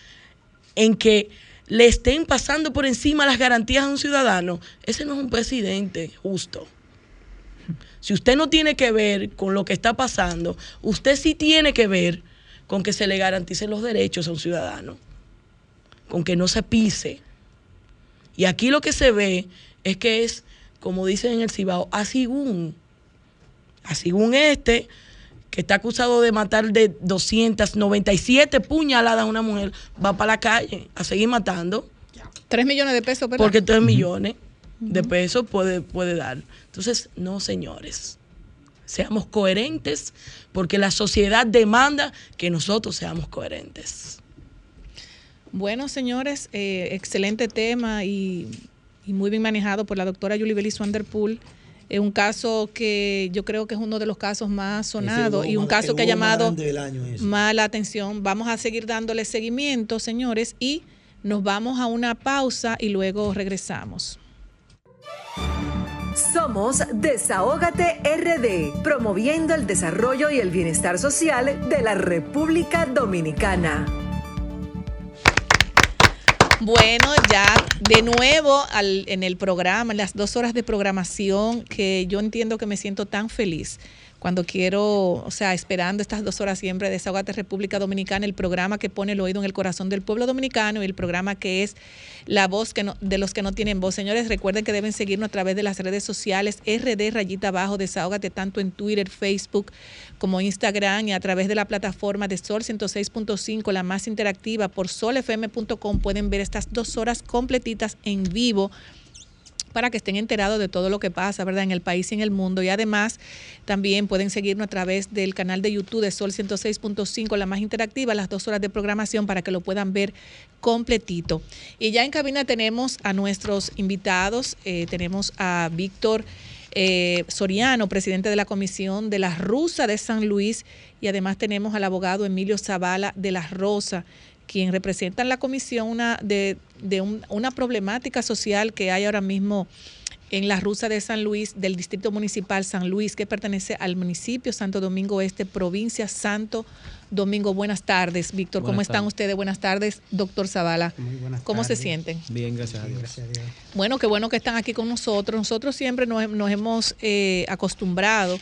en que le estén pasando por encima las garantías a un ciudadano, ese no es un presidente justo. Si usted no tiene que ver con lo que está pasando, usted sí tiene que ver con que se le garanticen los derechos a un ciudadano, con que no se pise. Y aquí lo que se ve es que es, como dicen en el Cibao, asigún. Asigún este, que está acusado de matar de 297 puñaladas a una mujer, va para la calle a seguir matando. Tres millones de pesos, ¿verdad? Porque 3 millones de pesos puede, puede dar. Entonces, no, señores. Seamos coherentes porque la sociedad demanda que nosotros seamos coherentes. Bueno, señores, eh, excelente tema y, y muy bien manejado por la doctora Julie Belis Vanderpool. Es un caso que yo creo que es uno de los casos más sonados y un caso que ha llamado grande del año ese. más la atención. Vamos a seguir dándole seguimiento, señores, y nos vamos a una pausa y luego regresamos. Somos Desahógate RD, promoviendo el desarrollo y el bienestar social de la República Dominicana. Bueno, ya de nuevo al- en el programa, las dos horas de programación, que yo entiendo que me siento tan feliz cuando quiero, o sea, esperando estas dos horas siempre de Desahogate República Dominicana, el programa que pone el oído en el corazón del pueblo dominicano y el programa que es la voz que no, de los que no tienen voz. Señores, recuerden que deben seguirnos a través de las redes sociales RD rayita abajo, Desahógate tanto en Twitter, Facebook como Instagram y a través de la plataforma de Sol 106.5, la más interactiva por solfm.com pueden ver estas dos horas completitas en vivo para que estén enterados de todo lo que pasa, ¿verdad? En el país y en el mundo. Y además, también pueden seguirnos a través del canal de YouTube de Sol 106.5, la más interactiva, las dos horas de programación para que lo puedan ver completito. Y ya en cabina tenemos a nuestros invitados, eh, tenemos a Víctor. Eh, Soriano, presidente de la Comisión de la Rusa de San Luis, y además tenemos al abogado Emilio Zavala de la Rosa, quien representa en la comisión una, de, de un- una problemática social que hay ahora mismo en la Rusa de San Luis, del Distrito Municipal San Luis, que pertenece al municipio Santo Domingo Este, provincia Santo Domingo. Buenas tardes, Víctor. ¿Cómo están tardes. ustedes? Buenas tardes, doctor Zavala. Muy buenas ¿Cómo se sienten? Bien, gracias a Dios. Bueno, qué bueno que están aquí con nosotros. Nosotros siempre nos, nos hemos eh, acostumbrado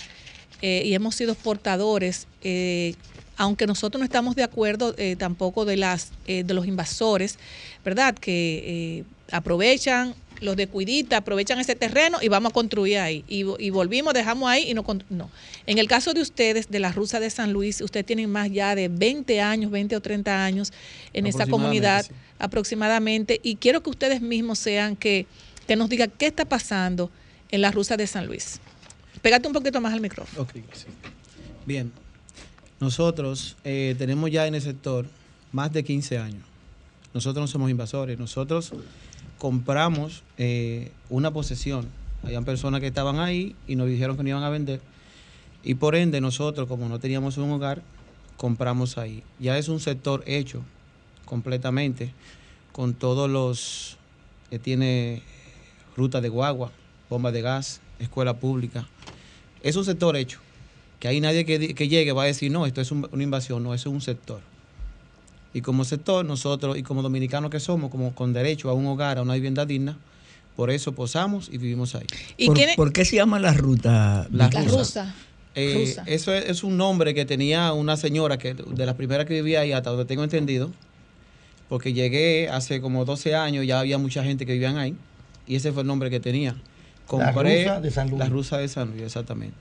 eh, y hemos sido portadores, eh, aunque nosotros no estamos de acuerdo eh, tampoco de las eh, de los invasores, ¿verdad? Que eh, aprovechan los de Cuidita, aprovechan ese terreno y vamos a construir ahí. Y, y volvimos, dejamos ahí y no, no. En el caso de ustedes, de la Rusa de San Luis, ustedes tienen más ya de 20 años, 20 o 30 años en esa comunidad Aproximadamente, sí. aproximadamente y quiero que ustedes mismos sean que, que nos digan qué está pasando en la rusa de San Luis. Pégate un poquito más al micrófono. Sí. Bien. Nosotros eh, tenemos ya en el sector más de 15 años. Nosotros no somos invasores. Nosotros compramos eh, una posesión. Habían personas que estaban ahí y nos dijeron que no iban a vender. Y por ende, nosotros, como no teníamos un hogar, compramos ahí. Ya es un sector hecho completamente, con todos los que tiene ruta de guagua, bomba de gas, escuela pública. Es un sector hecho. Que hay nadie que, que llegue va a decir, no, esto es un- una invasión, no, eso es un sector. Y como sector, nosotros, y como dominicanos que somos, como con derecho a un hogar, a una vivienda digna, por eso posamos y vivimos ahí. ¿Y ¿Por, qué se llama la ruta? La La rusa. rusa. Eh, Rusa. eso es, es un nombre que tenía una señora que de las primeras que vivía ahí, hasta donde tengo entendido, porque llegué hace como 12 años, ya había mucha gente que vivían ahí, y ese fue el nombre que tenía. Compré Rusa de San Luis. La rusa de San Luis, exactamente.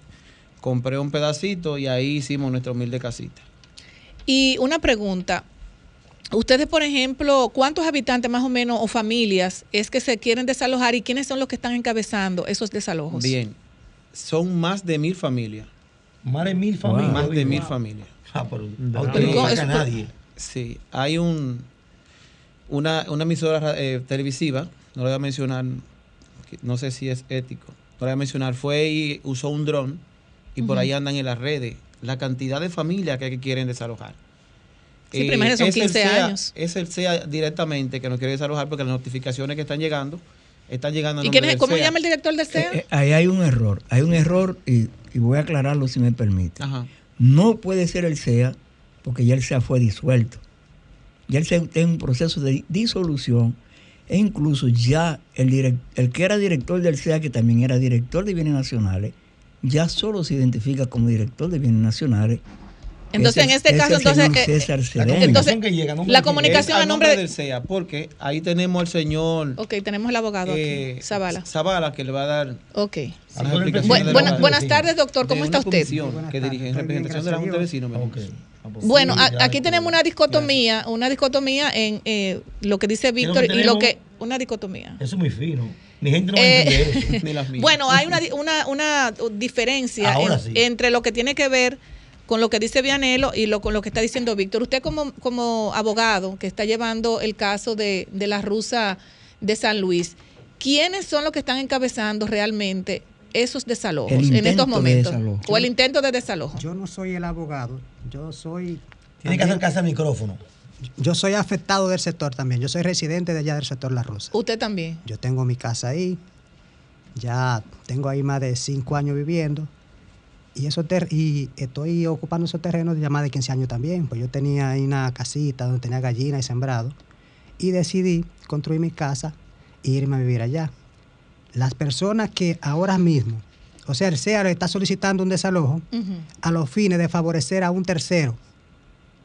Compré un pedacito y ahí hicimos nuestra humilde casita. Y una pregunta. Ustedes, por ejemplo, ¿cuántos habitantes más o menos o familias es que se quieren desalojar y quiénes son los que están encabezando esos desalojos? Bien, son más de mil familias. Más de mil familias. Más de oye. mil familias. Ah, pero no nadie. Sí, hay un una, una emisora ra- eh, televisiva, no la voy a mencionar, no sé si es ético, no la voy a mencionar, fue y usó un dron y por ahí andan en las redes la cantidad de familias que quieren desalojar. Sí, pero imagínate, son es el 15 CEA años. Es el CEA directamente que nos quiere desalojar porque las notificaciones que están llegando están llegando a ¿Y quién es- cómo CEA. llama el director del CEA? Eh, eh, ahí hay un error. Hay un error y, y voy a aclararlo si me permite. Ajá. No puede ser el SEA porque ya el SEA fue disuelto. Ya el SEA está en un proceso de disolución e incluso ya el, el que era director del SEA, que también era director de bienes nacionales, ya solo se identifica como director de bienes nacionales. Entonces, Ese- en este caso, entonces, señor eh, César eh, Cedeño. entonces, que llega, nombre la comunicación a nombre de... del CEA porque ahí tenemos al señor Ok, tenemos el abogado eh, aquí, Zavala. Zavala que le va a dar Ok. la buena- buenas tardes, doctor. ¿Cómo está usted? que dirige en representación de la Junta de Vecinos. Ah, pues Bueno, sí, a- ya, aquí tenemos una dicotomía, una dicotomía en eh, lo que dice Víctor y lo que una dicotomía. Eso es muy fino. Mi gente no va a Eh, entender eso. Ni las [LAUGHS] mías. Bueno, hay una, una, una diferencia Ahora en- sí. entre lo que tiene que ver con lo que dice Vianelo y lo con lo que está diciendo Víctor. Usted como, como abogado que está llevando el caso de, de la rusa de San Luis, ¿quiénes son los que están encabezando realmente esos desalojos El en estos momentos? O el intento de desalojo. Yo no soy el abogado, yo soy... Tiene que acercarse al micrófono. Yo soy afectado del sector también, yo soy residente de allá del sector La Rosa. Usted también. Yo tengo mi casa ahí, ya tengo ahí más de cinco años viviendo y, eso ter- y estoy ocupando esos terrenos ya más de 15 años también, pues yo tenía ahí una casita donde tenía gallinas y sembrado y decidí construir mi casa e irme a vivir allá. Las personas que ahora mismo, o sea, el CEA le está solicitando un desalojo a los fines de favorecer a un tercero.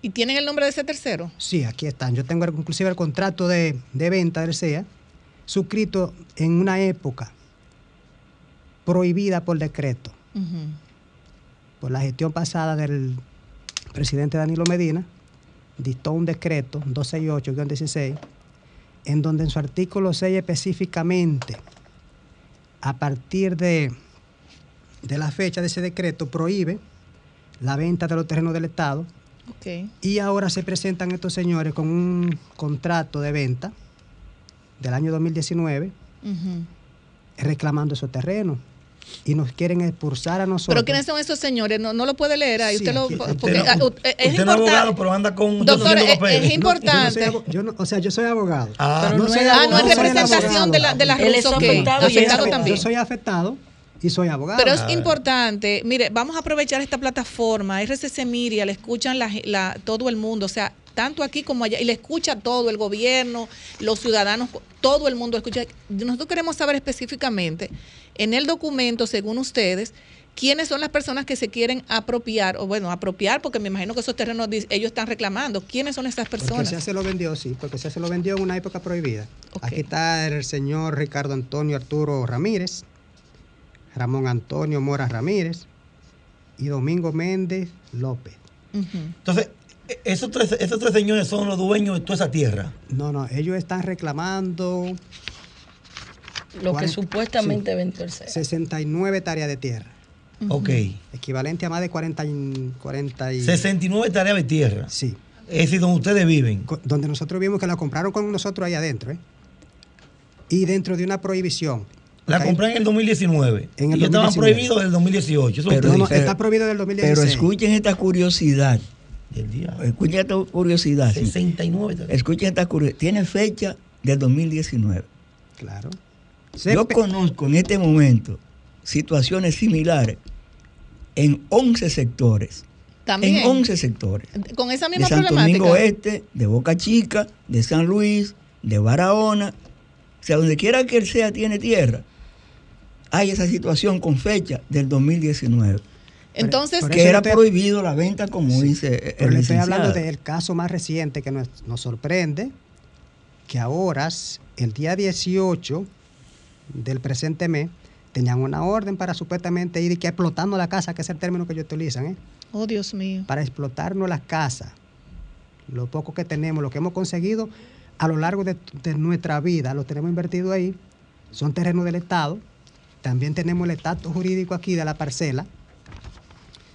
¿Y tienen el nombre de ese tercero? Sí, aquí están. Yo tengo inclusive el contrato de, de venta del CEA suscrito en una época prohibida por decreto, Ujú. Por la gestión pasada del presidente Danilo Medina, dictó un decreto 268-16, en donde en su artículo 6 específicamente, a partir de, de la fecha de ese decreto, prohíbe la venta de los terrenos del Estado Ok. y ahora se presentan estos señores con un contrato de venta del año 2019 Ujú. reclamando esos terrenos y nos quieren expulsar a nosotros. ¿Pero quiénes son esos señores? No, no lo puede leer ahí. Sí, usted lo, aquí- porque, usted no- ah, u- es Usted no es importante. abogado, pero anda con Doctor, haciendo es- importante. No, yo no soy abo- yo no- o sea, yo soy abogado. Ah. Pero no soy es- ah, no es representación de la- de la Él es Russo, ok. afectado y es Afectado abogado. también. Yo soy afectado y soy abogado. Pero Ah. es importante, mire, vamos a aprovechar esta plataforma, RCC Miria, la escuchan la, la- todo el mundo, o sea, tanto aquí como allá, y le escucha todo, el gobierno, los ciudadanos, todo el mundo escucha. Nosotros queremos saber específicamente, en el documento, según ustedes, quiénes son las personas que se quieren apropiar, o bueno, apropiar, porque me imagino que esos terrenos ellos están reclamando. ¿Quiénes son esas Porque personas? se se lo vendió, sí, porque se se lo vendió en una época prohibida. Aquí está el señor Ricardo Antonio Arturo Ramírez, Ramón Antonio Mora Ramírez y Domingo Méndez López. Entonces, e- esos tres, esos tres señores son los dueños de toda esa tierra. No, no, ellos están reclamando Lo que supuestamente sí. vendió el CEA. 69 tareas de tierra, Ok. equivalente a más de 40 y, 40 y- 69 tareas de tierra. Sí, Es decir, donde ustedes viven. donde nosotros vimos que la compraron con nosotros ahí adentro, ¿eh? Y dentro de una prohibición. La compré en el 2019. En el y estaban 2019. prohibidos en el 2018. Eso Pero- No, no, está prohibido del 2016. Pero escuchen esta curiosidad. El. Escuchen esta curiosidad. sí. 69 tareas. Escuchen esta curiosidad. Tiene fecha del 2019. Claro. Yo conozco en este momento situaciones similares en 11 sectores. También. En 11 sectores. Con esa De misma Santo problemática. Domingo Este, de Boca Chica, de San Luis, de Barahona. O sea, donde quiera que él sea tiene tierra. Hay esa situación con fecha del 2019. Entonces, Que era te- prohibido la venta, como dice el Pero le estoy hablando del caso más reciente que nos, nos sorprende, que ahora, el día 18 del presente mes, tenían una orden para supuestamente ir y que explotando la casa, que es el término que ellos utilizan, ¿eh? oh Dios mío. para explotarnos las casas, lo poco que tenemos, lo que hemos conseguido a lo largo de, de nuestra vida, lo tenemos invertido ahí, son terrenos del Estado. También tenemos el estatus jurídico aquí de la parcela,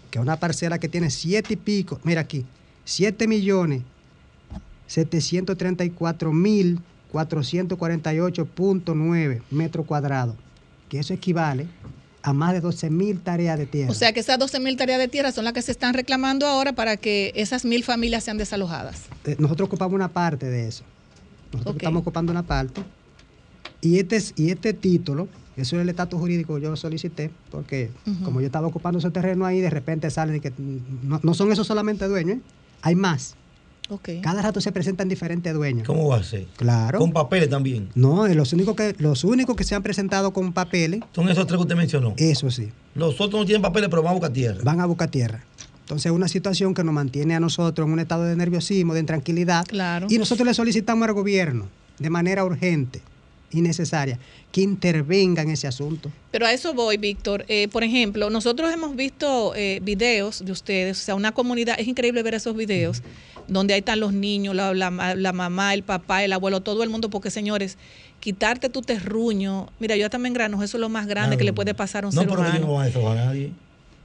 que es una parcela que tiene siete y pico, mira aquí, 7 millones 734 mil 448.9 metros cuadrados, que eso equivale a más de 12 mil tareas de tierra. O sea que esas 12 mil tareas de tierra son las que se están reclamando ahora para que esas mil familias sean desalojadas. Eh, nosotros ocupamos una parte de eso. Nosotros estamos ocupando una parte. Y este, es- y este título, eso es el estatus jurídico que yo solicité, porque como yo estaba ocupando ese terreno ahí, de repente sale de que no, no son esos solamente dueños, ¿eh? hay más. Cada rato se presentan diferentes dueños. ¿Cómo va a ser? Claro. Con papeles también. No, eh, los únicos, que, los únicos que se han presentado con papeles, Son esos tres que usted mencionó. eso sí, Los otros no tienen papeles, pero van a buscar tierra. van a buscar tierra. Entonces es una situación que nos mantiene a nosotros en un estado de nerviosismo, de intranquilidad. Claro. Y nosotros le solicitamos al gobierno de manera urgente y necesaria que intervenga en ese asunto. Pero a eso voy, Víctor. Eh, por ejemplo, nosotros hemos visto eh, videos de ustedes, o sea, una comunidad, es increíble ver esos videos, donde ahí están los niños, la, la ma- la mamá, el papá, el abuelo, todo el mundo, porque señores, quitarte tu terruño, mira, yo también granos, eso es lo más grande Claro. que le puede pasar a un no, ser pero que humano. ellos no a a nadie.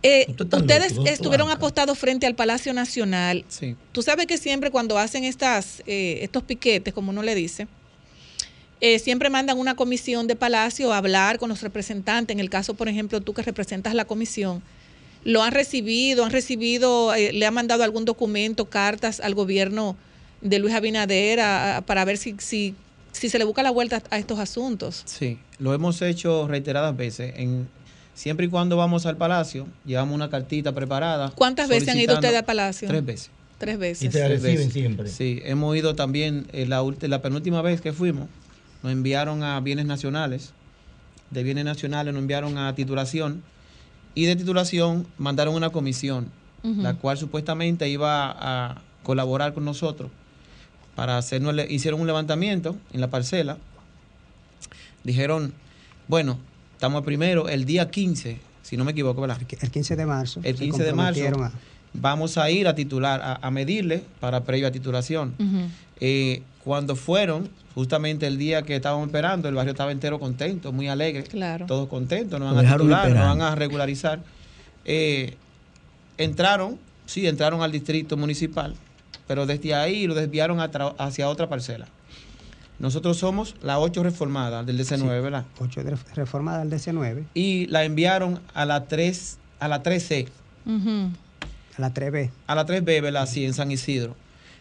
Eh, ustedes loco, estuvieron apostados frente al Palacio Nacional. Sí. Tú sabes que siempre cuando hacen estas, eh, estos piquetes, como uno le dice, eh, siempre mandan una comisión de Palacio a hablar con los representantes. En el caso, por ejemplo, tú que representas la comisión, ¿lo han recibido? ¿Han recibido, eh, le han mandado algún documento, cartas al gobierno de Luis Abinader a- a- para ver si, si, si se le busca la vuelta a estos asuntos? Sí, lo hemos hecho reiteradas veces. En, siempre y cuando vamos al palacio, llevamos una cartita preparada. ¿Cuántas veces han ido ustedes al Palacio? Tres veces. Tres veces. Y te reciben veces. siempre. Sí, hemos ido también, eh, la penúltima vez que fuimos, nos enviaron a bienes nacionales. De bienes nacionales nos enviaron a titulación y de titulación mandaron una comisión, la cual supuestamente iba a colaborar con nosotros para hacernos, le- hicieron un levantamiento en la parcela. Dijeron, bueno, estamos primero, el día 15, si no me equivoco, ¿verdad? El 15 de marzo. El se 15 de marzo a- vamos a ir a titular, a, a medirle para previo a titulación. Eh, cuando fueron, justamente el día que estábamos esperando, el barrio estaba entero contento, muy alegre, Claro. todos contentos, nos van a titular, nos van a regularizar. Eh, entraron, sí, entraron al distrito municipal, pero desde ahí lo desviaron hacia otra parcela. Nosotros somos la 8 reformada del DC9, Sí. ¿verdad? 8 de reformada del DC9, Y la enviaron a la 3, a la 3C, Ujú. a la 3B. a la 3B, ¿verdad? Sí, en San Isidro.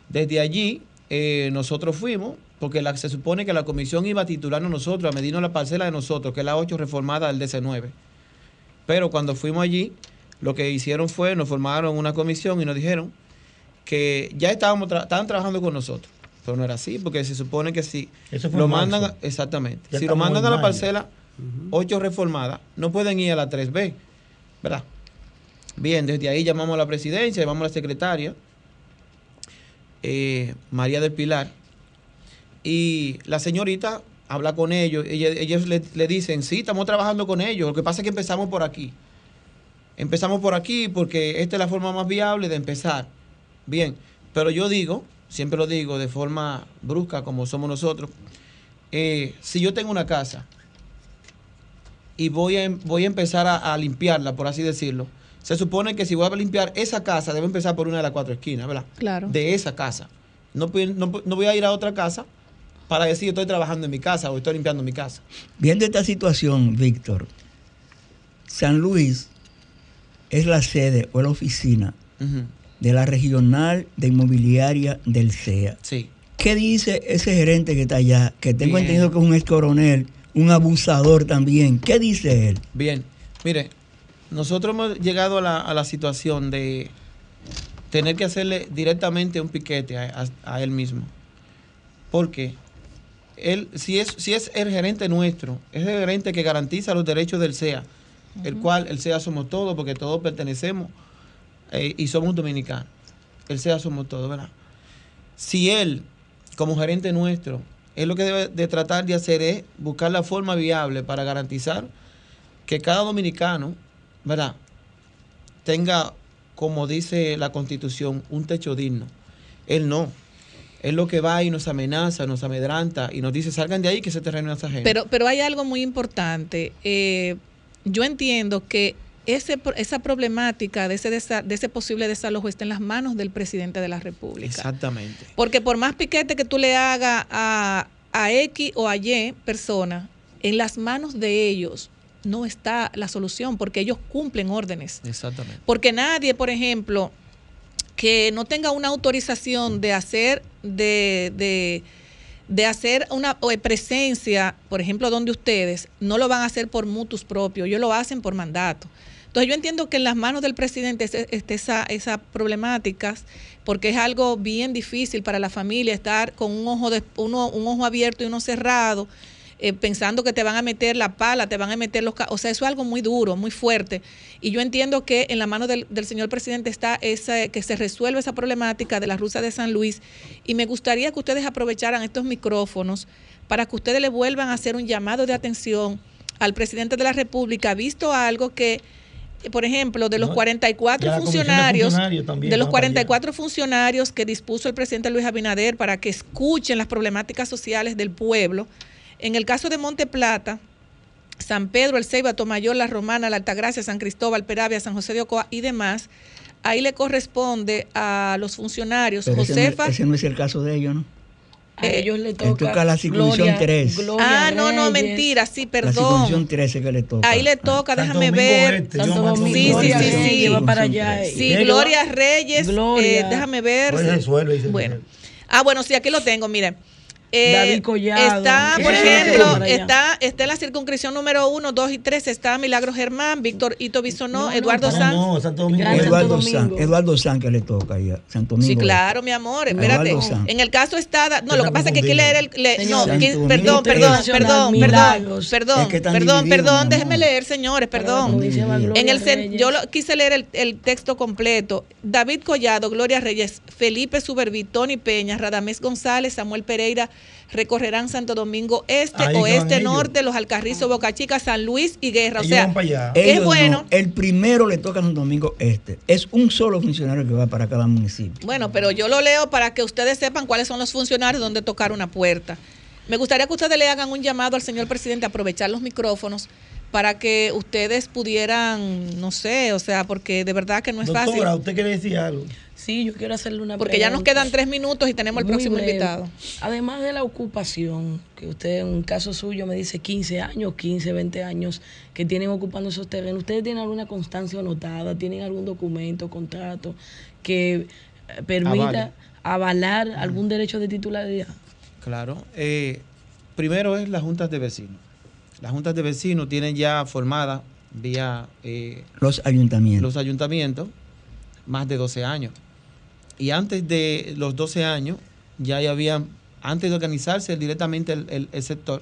Desde allí eh, nosotros fuimos, porque la- se supone que la comisión iba a titularnos nosotros, a medirnos la parcela de nosotros, que es la 8 reformada del DC9. Pero cuando fuimos allí, lo que hicieron fue, nos formaron una comisión y nos dijeron que ya estábamos tra- estaban trabajando con nosotros. Pero no era así, porque se supone que si Eso lo mandan, a- exactamente, Ya si lo mandan a la parcela 8 reformada, no pueden ir a la 3B, ¿verdad? Bien, desde ahí llamamos a la presidencia, llamamos a la secretaria, eh, María del Pilar, y la señorita habla con ellos, ellos le, le dicen, sí, estamos trabajando con ellos, lo que pasa es que empezamos por aquí. Empezamos por aquí porque esta es la forma más viable de empezar. Bien, pero yo digo, siempre lo digo de forma brusca como somos nosotros, eh, si yo tengo una casa y voy a, em- voy a empezar a limpiarla, por así decirlo, se supone que si voy a limpiar esa casa, debe empezar por una de las cuatro esquinas, ¿verdad? Claro. De esa casa. No, no no voy a ir a otra casa para decir yo estoy trabajando en mi casa o estoy limpiando mi casa. Viendo esta situación, Víctor, San Luis es la sede o la oficina de la regional de inmobiliaria del CEA. Sí. ¿Qué dice ese gerente que está allá? Que tengo Bien. entendido que es un ex coronel, un abusador también. ¿Qué dice él? Bien, mire, nosotros hemos llegado a la, a la situación de tener que hacerle directamente un piquete a, a- a él mismo. Porque él, si es, si es el gerente nuestro, es el gerente que garantiza los derechos del SEA, el cual el SEA somos todos, porque todos pertenecemos eh, y somos dominicanos. El SEA somos todos, ¿verdad? Si él, como gerente nuestro, él lo que debe de tratar de hacer es buscar la forma viable para garantizar que cada dominicano, ¿verdad? Tenga, como dice la constitución, un techo digno. Él no. Él lo que va y nos amenaza, nos amedranta y nos dice, salgan de ahí que ese terreno es ajeno. Pero, pero hay algo muy importante. Eh, yo entiendo que ese, esa problemática de ese, desa- de ese posible desalojo está en las manos del presidente de la República. Exactamente. Porque por más piquete que tú le hagas a, a X o a Y persona, en las manos de ellos no está la solución, porque ellos cumplen órdenes. Exactamente. Porque nadie, por ejemplo, que no tenga una autorización de hacer, de, de, de hacer una de presencia, por ejemplo, donde ustedes, no lo van a hacer por mutus propios, ellos lo hacen por mandato. Entonces yo entiendo que en las manos del presidente esté esa, esa problemática, porque es algo bien difícil para la familia estar con un ojo, de, uno, un ojo abierto y uno cerrado, eh, pensando que te van a meter la pala, te van a meter los... O sea, eso es algo muy duro, muy fuerte. Y yo entiendo que en la mano del, del señor presidente está esa, que se resuelva esa problemática de la rusa de San Luis. Y me gustaría que ustedes aprovecharan estos micrófonos para que ustedes le vuelvan a hacer un llamado de atención al presidente de la República, visto algo que, por ejemplo, de los No, 44 ya la comisión de funcionarios, funcionarios también de los va para allá. 44 funcionarios que dispuso el presidente Luis Abinader para que escuchen las problemáticas sociales del pueblo. En el caso de Monte Plata, San Pedro, El Ceiba, Tomayor, La Romana, La Altagracia, San Cristóbal, Peravia, San José de Ocoa y demás, ahí le corresponde a los funcionarios Pero ese no, Josefa. ese no es el caso de ellos, ¿no? A ellos le Le toca, toca la circuncisión Gloria- 3. Gloria ah, no, no, Reyes. mentira, sí, La circuncisión perdón. 13 que le toca. Ahí le toca, Santo déjame ver. Este, Santo Domingo, Sí, sí, sí, sí. va para allá. Sí, Sí, ¿Quién Gloria Reyes, Gloria. eh, déjame ver. Bueno. Ah, bueno, sí, aquí lo tengo, mire. Eh, David Collado. Está, ¿Qué por ejemplo, está, está en la circunscripción número 1, 2 y 3, está Milagro Germán, Víctor Ito Bisonó, No, no, Eduardo No, Sanz. no, Santo Domingo. Gran Eduardo Santo San, Domingo. Eduardo San que le toca ahí a Santo Domingo. Sí, claro, mi amor, espérate. Sanz. En el caso está, no, lo que pasa es que aquí leer el, le- no, que- perdón, perdón, perdón, perdón, perdón, Es que están perdón, perdón, amor. leer, señores, perdón. En el yo lo, quise leer el, el texto completo. David Collado, Gloria Reyes, Felipe Suberví, Tony Peña, Radamés González, Samuel Pereira recorrerán Santo Domingo Este, Ahí Oeste, ellos. Norte, Los Alcarrizos, Boca Chica, San Luis y Guerra. O Ellos sea, van para allá. que es bueno. no. El primero le toca a Santo Domingo Este. Es un solo funcionario que va para cada municipio. Bueno, pero yo lo leo para que ustedes sepan cuáles son los funcionarios donde tocar una puerta. Me gustaría que ustedes le hagan un llamado al señor presidente, aprovechar los micrófonos para que ustedes pudieran, no sé, o sea, porque de verdad que no es Doctora, fácil. ¿usted quiere decir algo? Sí, yo quiero hacerle una Porque ya nos quedan tres minutos y tenemos el Muy próximo breve. invitado. Además de la ocupación, que usted en un caso suyo me dice 15 años, 15, 20 años que tienen ocupando esos terrenos, ¿ustedes tienen alguna constancia anotada? ¿Tienen algún documento, contrato que eh, permita avalar algún derecho de titularidad? Claro. Eh, primero es las juntas de vecinos. Las juntas de vecinos tienen ya formada vía eh, Los ayuntamientos. los ayuntamientos más de 12 años. Y antes de los 12 años, ya ahí habían, antes de organizarse directamente el, el- el sector,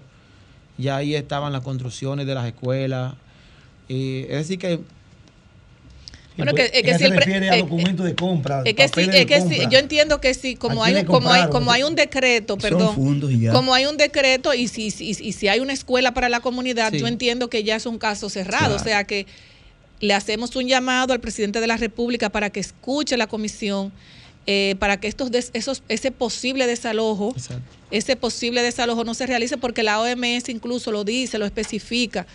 ya ahí estaban las construcciones de las escuelas. Eh, es decir, que Bueno, que- es que si se refiere a eh, documentos de compra. Es que sí, es que sí, yo entiendo que sí, como ¿A hay, como hay, como hay un decreto, perdón, y como hay un decreto y si, si, y si hay una escuela para la comunidad, Sí. yo entiendo que ya es un caso cerrado, Claro. o sea que le hacemos un llamado al presidente de la República para que escuche la comisión, eh, para que estos des- esos, ese posible desalojo, Exacto. ese posible desalojo no se realice porque la OMS incluso lo dice, lo especifica,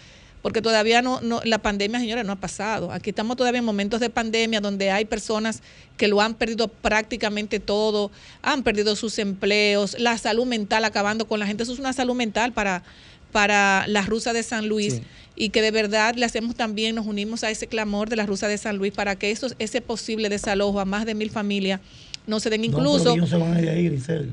porque todavía no, no la pandemia, señores, no ha pasado. Aquí estamos todavía en momentos de pandemia donde hay personas que lo han perdido prácticamente todo, han perdido sus empleos, la salud mental acabando con la gente. Eso es una salud mental para, para la rusa de San Luis Sí. Y que de verdad le hacemos también, nos unimos a ese clamor de la rusa de San Luis para que esos, ese posible desalojo a más de mil familias no se den No, incluso. pero ellos no se van a ir Grisel.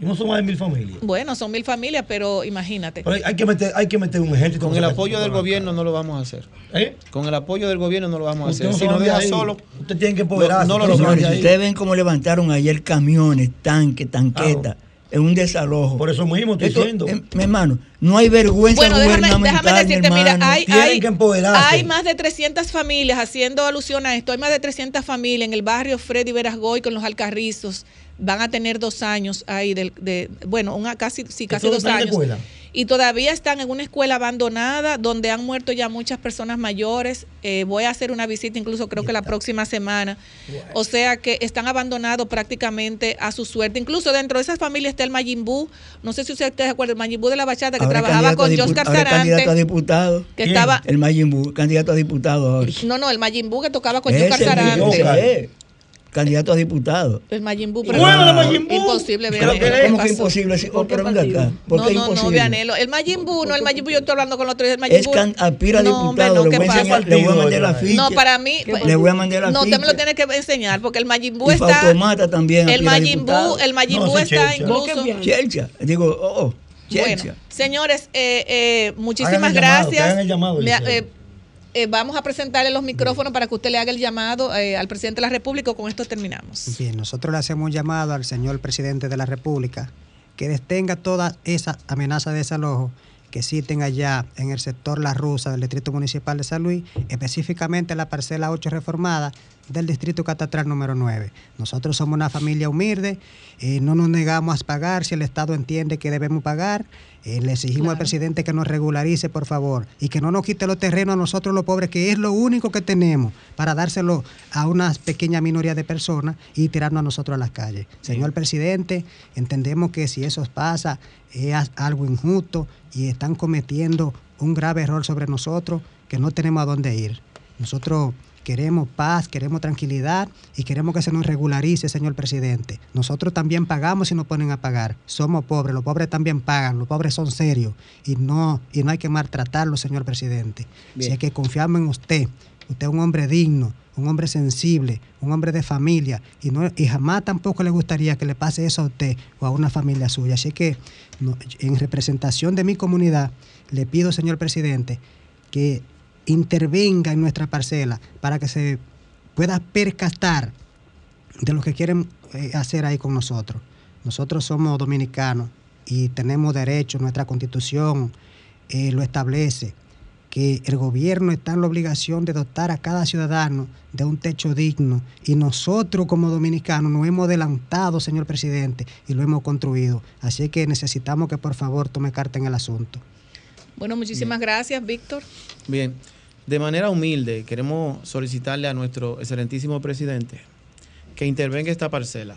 Y no son más de mil familias. Bueno, son mil familias, pero imagínate. Pero hay- hay que meter, hay que meter un ejército. con el apoyo del gobierno no lo vamos a hacer. ¿Eh? Con el apoyo del gobierno no lo vamos a hacer. no Si nos de deja ahí. solo, Usted tiene que empoderarse. No, no lo Señores, ustedes ven cómo levantaron ayer camiones, tanques, tanquetas, es un desalojo. Por eso mismo estoy Esto, diciendo. eh, mi hermano, no hay vergüenza Bueno, déjame, gubernamental, déjame decirte, mi mira, hay, hay, que empoderarse. hay más de 300 familias, haciendo alusión a esto, hay más de 300 familias en el barrio Freddy Verasgoy con los Alcarrizos, van a tener dos años ahí, del- de, bueno, una, casi, sí, casi dos años. Y todavía están en una escuela abandonada donde han muerto ya muchas personas mayores. Eh, voy a hacer una visita incluso creo que la próxima semana. O sea que están abandonados prácticamente a su suerte. Incluso dentro de esas familias está el Mayimbu. No sé si ustedes se acuerdan, el Mayimbu de la Bachata que Ahora trabajaba con dipu- Oscar ahora es candidato a Sarante. diputado. Que ¿Quién? estaba, El Mayimbu, candidato a diputado ahora. no, no, el Mayimbu que tocaba con Ese Oscar mismo, Sarante. Candidato a diputado. El Mayimbu, Bueno, la Mayimbu. Imposible, Pero Vianelo, que- ¿qué ¿Cómo que imposible? Sí, ¿Por qué pero acá. ¿Por No, qué no, no, imposible? Vianelo. El Mayimbu, no, el Mayimbu, yo estoy hablando con otro. El Es Mayimbu. can, aspira a No, diputado. hombre, no, le, ¿qué voy a pasa? enseñar, le voy a mandar la No, ficha. No, para mí. Le voy a mandar la No, ficha. usted me lo tiene que enseñar porque el Mayimbu Y está. Fautomata también El Mayimbu, diputado. el Mayimbu No, sí, está incluso. Chelcha. Digo, oh, oh, Bueno, Chelcha. señores, eh, eh, muchísimas Hagan el llamado, gracias. que hagan el llamado, Me- eh, eh, vamos a presentarle los micrófonos para que usted le haga el llamado eh, al presidente de la República. Con esto terminamos. Bien, nosotros le hacemos un llamado al señor presidente de la República que detenga toda esa amenaza de desalojo que existen allá en el sector La Rusa del Distrito Municipal de San Luis, específicamente en la parcela 8 reformada del Distrito Catastral número 9. Nosotros somos una familia humilde, eh, no nos negamos a pagar si el Estado entiende que debemos pagar. Eh, le exigimos al presidente que nos regularice, por favor, y que no nos quite los terrenos a nosotros los pobres, que es lo único que tenemos, para dárselo a una pequeña minoría de personas y tirarnos a nosotros a las calles. Señor presidente, entendemos que si eso pasa es algo injusto y están cometiendo un grave error sobre nosotros que no tenemos a dónde ir. Nosotros queremos paz, queremos tranquilidad y queremos que se nos regularice, señor presidente. Nosotros también pagamos y nos ponen a pagar. Somos pobres, los pobres también pagan, los pobres son serios y no, y no hay que maltratarlos, señor presidente. Bien. Si es que confiamos en usted, Usted es un hombre digno, un hombre sensible, un hombre de familia, y, no, y jamás tampoco le gustaría que le pase eso a usted o a una familia suya. Así que, no, en representación de mi comunidad, le pido, señor presidente, que intervenga en nuestra parcela para que se pueda percatar de lo que quieren eh, hacer ahí con nosotros. Nosotros somos dominicanos y tenemos derechos, nuestra constitución eh, lo establece, que el gobierno está en la obligación de dotar a cada ciudadano de un techo digno y nosotros como dominicanos nos hemos adelantado, señor presidente, y lo hemos construido. Así que necesitamos que por favor tome carta en el asunto. Bueno, muchísimas gracias, Víctor. Bien, de manera humilde queremos solicitarle a nuestro excelentísimo presidente que intervenga esta parcela.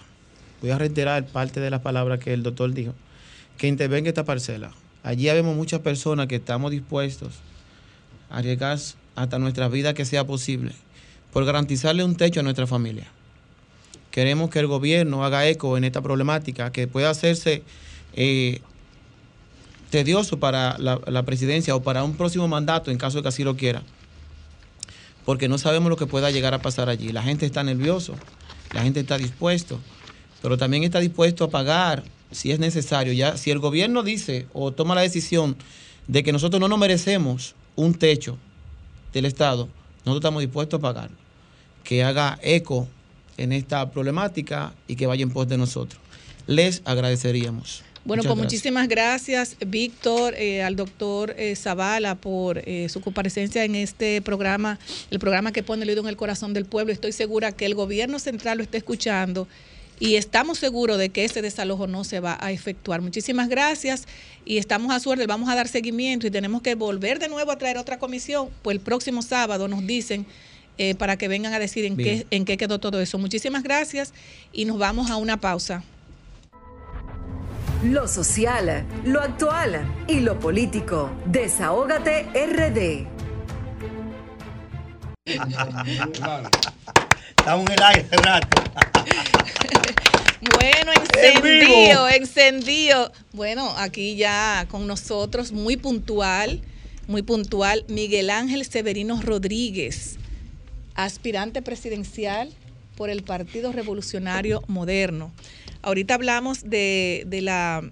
Voy a reiterar parte de las palabras que el doctor dijo. Que intervenga esta parcela. Allí vemos muchas personas que estamos dispuestos a arriesgar hasta nuestra vida que sea posible por garantizarle un techo a nuestra familia. Queremos que el gobierno haga eco en esta problemática, que pueda hacerse eh, tedioso para la, la presidencia o para un próximo mandato en caso de que así lo quiera. Porque no sabemos lo que pueda llegar a pasar allí. La gente está nervioso, la gente está dispuesto, pero también está dispuesto a pagar si es necesario. Ya, si el gobierno dice o toma la decisión de que nosotros no nos merecemos un techo del Estado, nosotros estamos dispuestos a pagar. Que haga eco en esta problemática y que vaya en pos de nosotros. Les agradeceríamos. Bueno, Muchas pues gracias. muchísimas gracias, Víctor, eh, al doctor eh, Zavala por eh, su comparecencia en este programa, el programa que pone el oído en el corazón del pueblo. Estoy segura que el gobierno central lo está escuchando y estamos seguros de que ese desalojo no se va a efectuar. Muchísimas gracias y estamos a suerte, vamos a dar seguimiento y tenemos que volver de nuevo a traer otra comisión, pues el próximo sábado nos dicen eh, para que vengan a decir en Bien. qué, en qué quedó todo eso. Muchísimas gracias y nos vamos a una pausa. Lo social, lo actual y lo político. Desahógate RD. Estamos en el aire rato. Bueno, encendido, encendido. Bueno, aquí ya con nosotros, muy puntual, muy puntual, Miguel Ángel Severino Rodríguez, aspirante presidencial por el Partido Revolucionario Moderno. Ahorita hablamos de, de la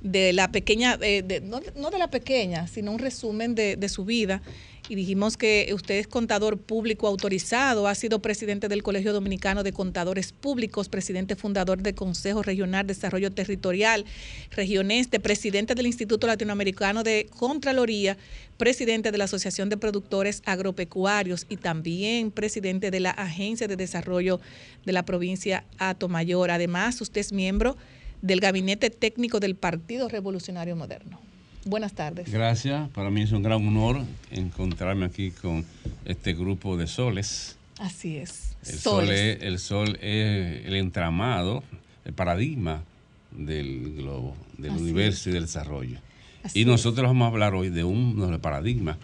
de la pequeña, eh, de- no, no de la pequeña, sino un resumen de, de su vida. Y dijimos que usted es contador público autorizado, ha sido presidente del Colegio Dominicano de Contadores Públicos, presidente fundador del Consejo Regional de Desarrollo Territorial, Región Este, presidente del Instituto Latinoamericano de Contraloría, presidente de la Asociación de Productores Agropecuarios y también presidente de la Agencia de Desarrollo de la provincia Atomayor. Además, usted es miembro del Gabinete Técnico del Partido Revolucionario Moderno. Buenas tardes. Gracias, para mí es un gran honor encontrarme aquí con este grupo de soles. Así es. El sol, Soles. es, el sol es el entramado, el paradigma del globo, del Así universo y del desarrollo. Así y nosotros vamos a hablar hoy de un de los paradigmas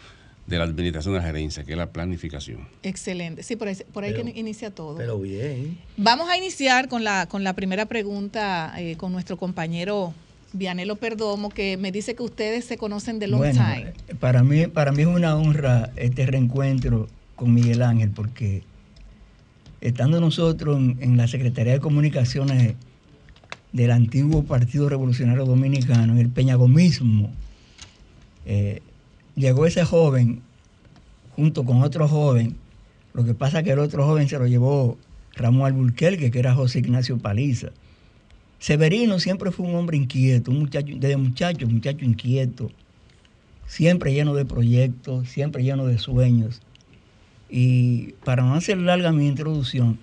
de la administración de la gerencia, que es la planificación. Excelente. Sí, por ahí, por ahí Pero- que inicia todo. Pero bien. Vamos a iniciar con la, con la primera pregunta eh, con nuestro compañero Vianelo Perdomo, que me dice que ustedes se conocen de long Bueno, time. para mí, para mí es una honra este reencuentro con Miguel Ángel, porque estando nosotros en, en la Secretaría de Comunicaciones del antiguo Partido Revolucionario Dominicano, en el Peñagomismo, eh, llegó ese joven junto con otro joven. Lo que pasa es que el otro joven se lo llevó Ramón Alburquerque, que era José Ignacio Paliza. Severino siempre fue un hombre inquieto, un muchacho, desde muchacho, muchacho inquieto, siempre lleno de proyectos, siempre lleno de sueños. Y para no hacer larga mi introducción,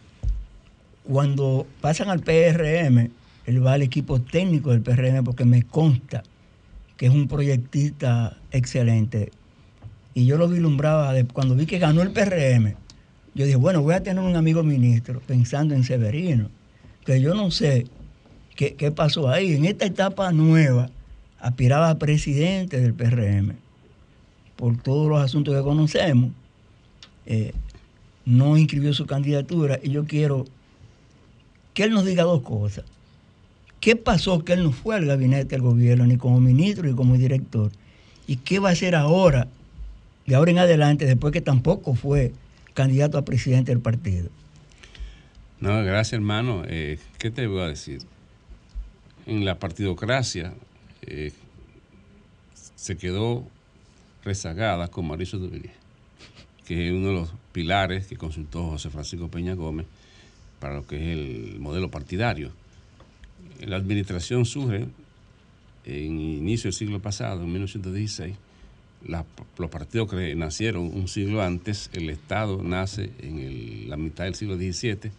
cuando pasan al PRM, él va al equipo técnico del PRM porque me consta que es un proyectista excelente. Y yo lo vislumbraba cuando vi que ganó el PRM. Yo dije, bueno, voy a tener un amigo ministro pensando en Severino. Que yo no sé qué, pasó ahí. En esta etapa nueva, aspiraba a presidente del PRM por todos los asuntos que conocemos. Eh, no inscribió su candidatura y yo quiero que él nos diga dos cosas. ¿Qué pasó que él no fue al gabinete del gobierno, ni como ministro ni como director? ¿Y qué va a hacer ahora, de ahora en adelante, después que tampoco fue candidato a presidente del partido. No, gracias hermano. Eh, ¿Qué te voy a decir? En la partidocracia eh, se quedó rezagada con Mauricio Duvier, que es uno de los pilares que consultó José Francisco Peña Gómez para lo que es el modelo partidario. La administración surge en inicio del siglo pasado, en 1916. La- los partidos que nacieron un siglo antes, el Estado nace en la mitad del siglo XVII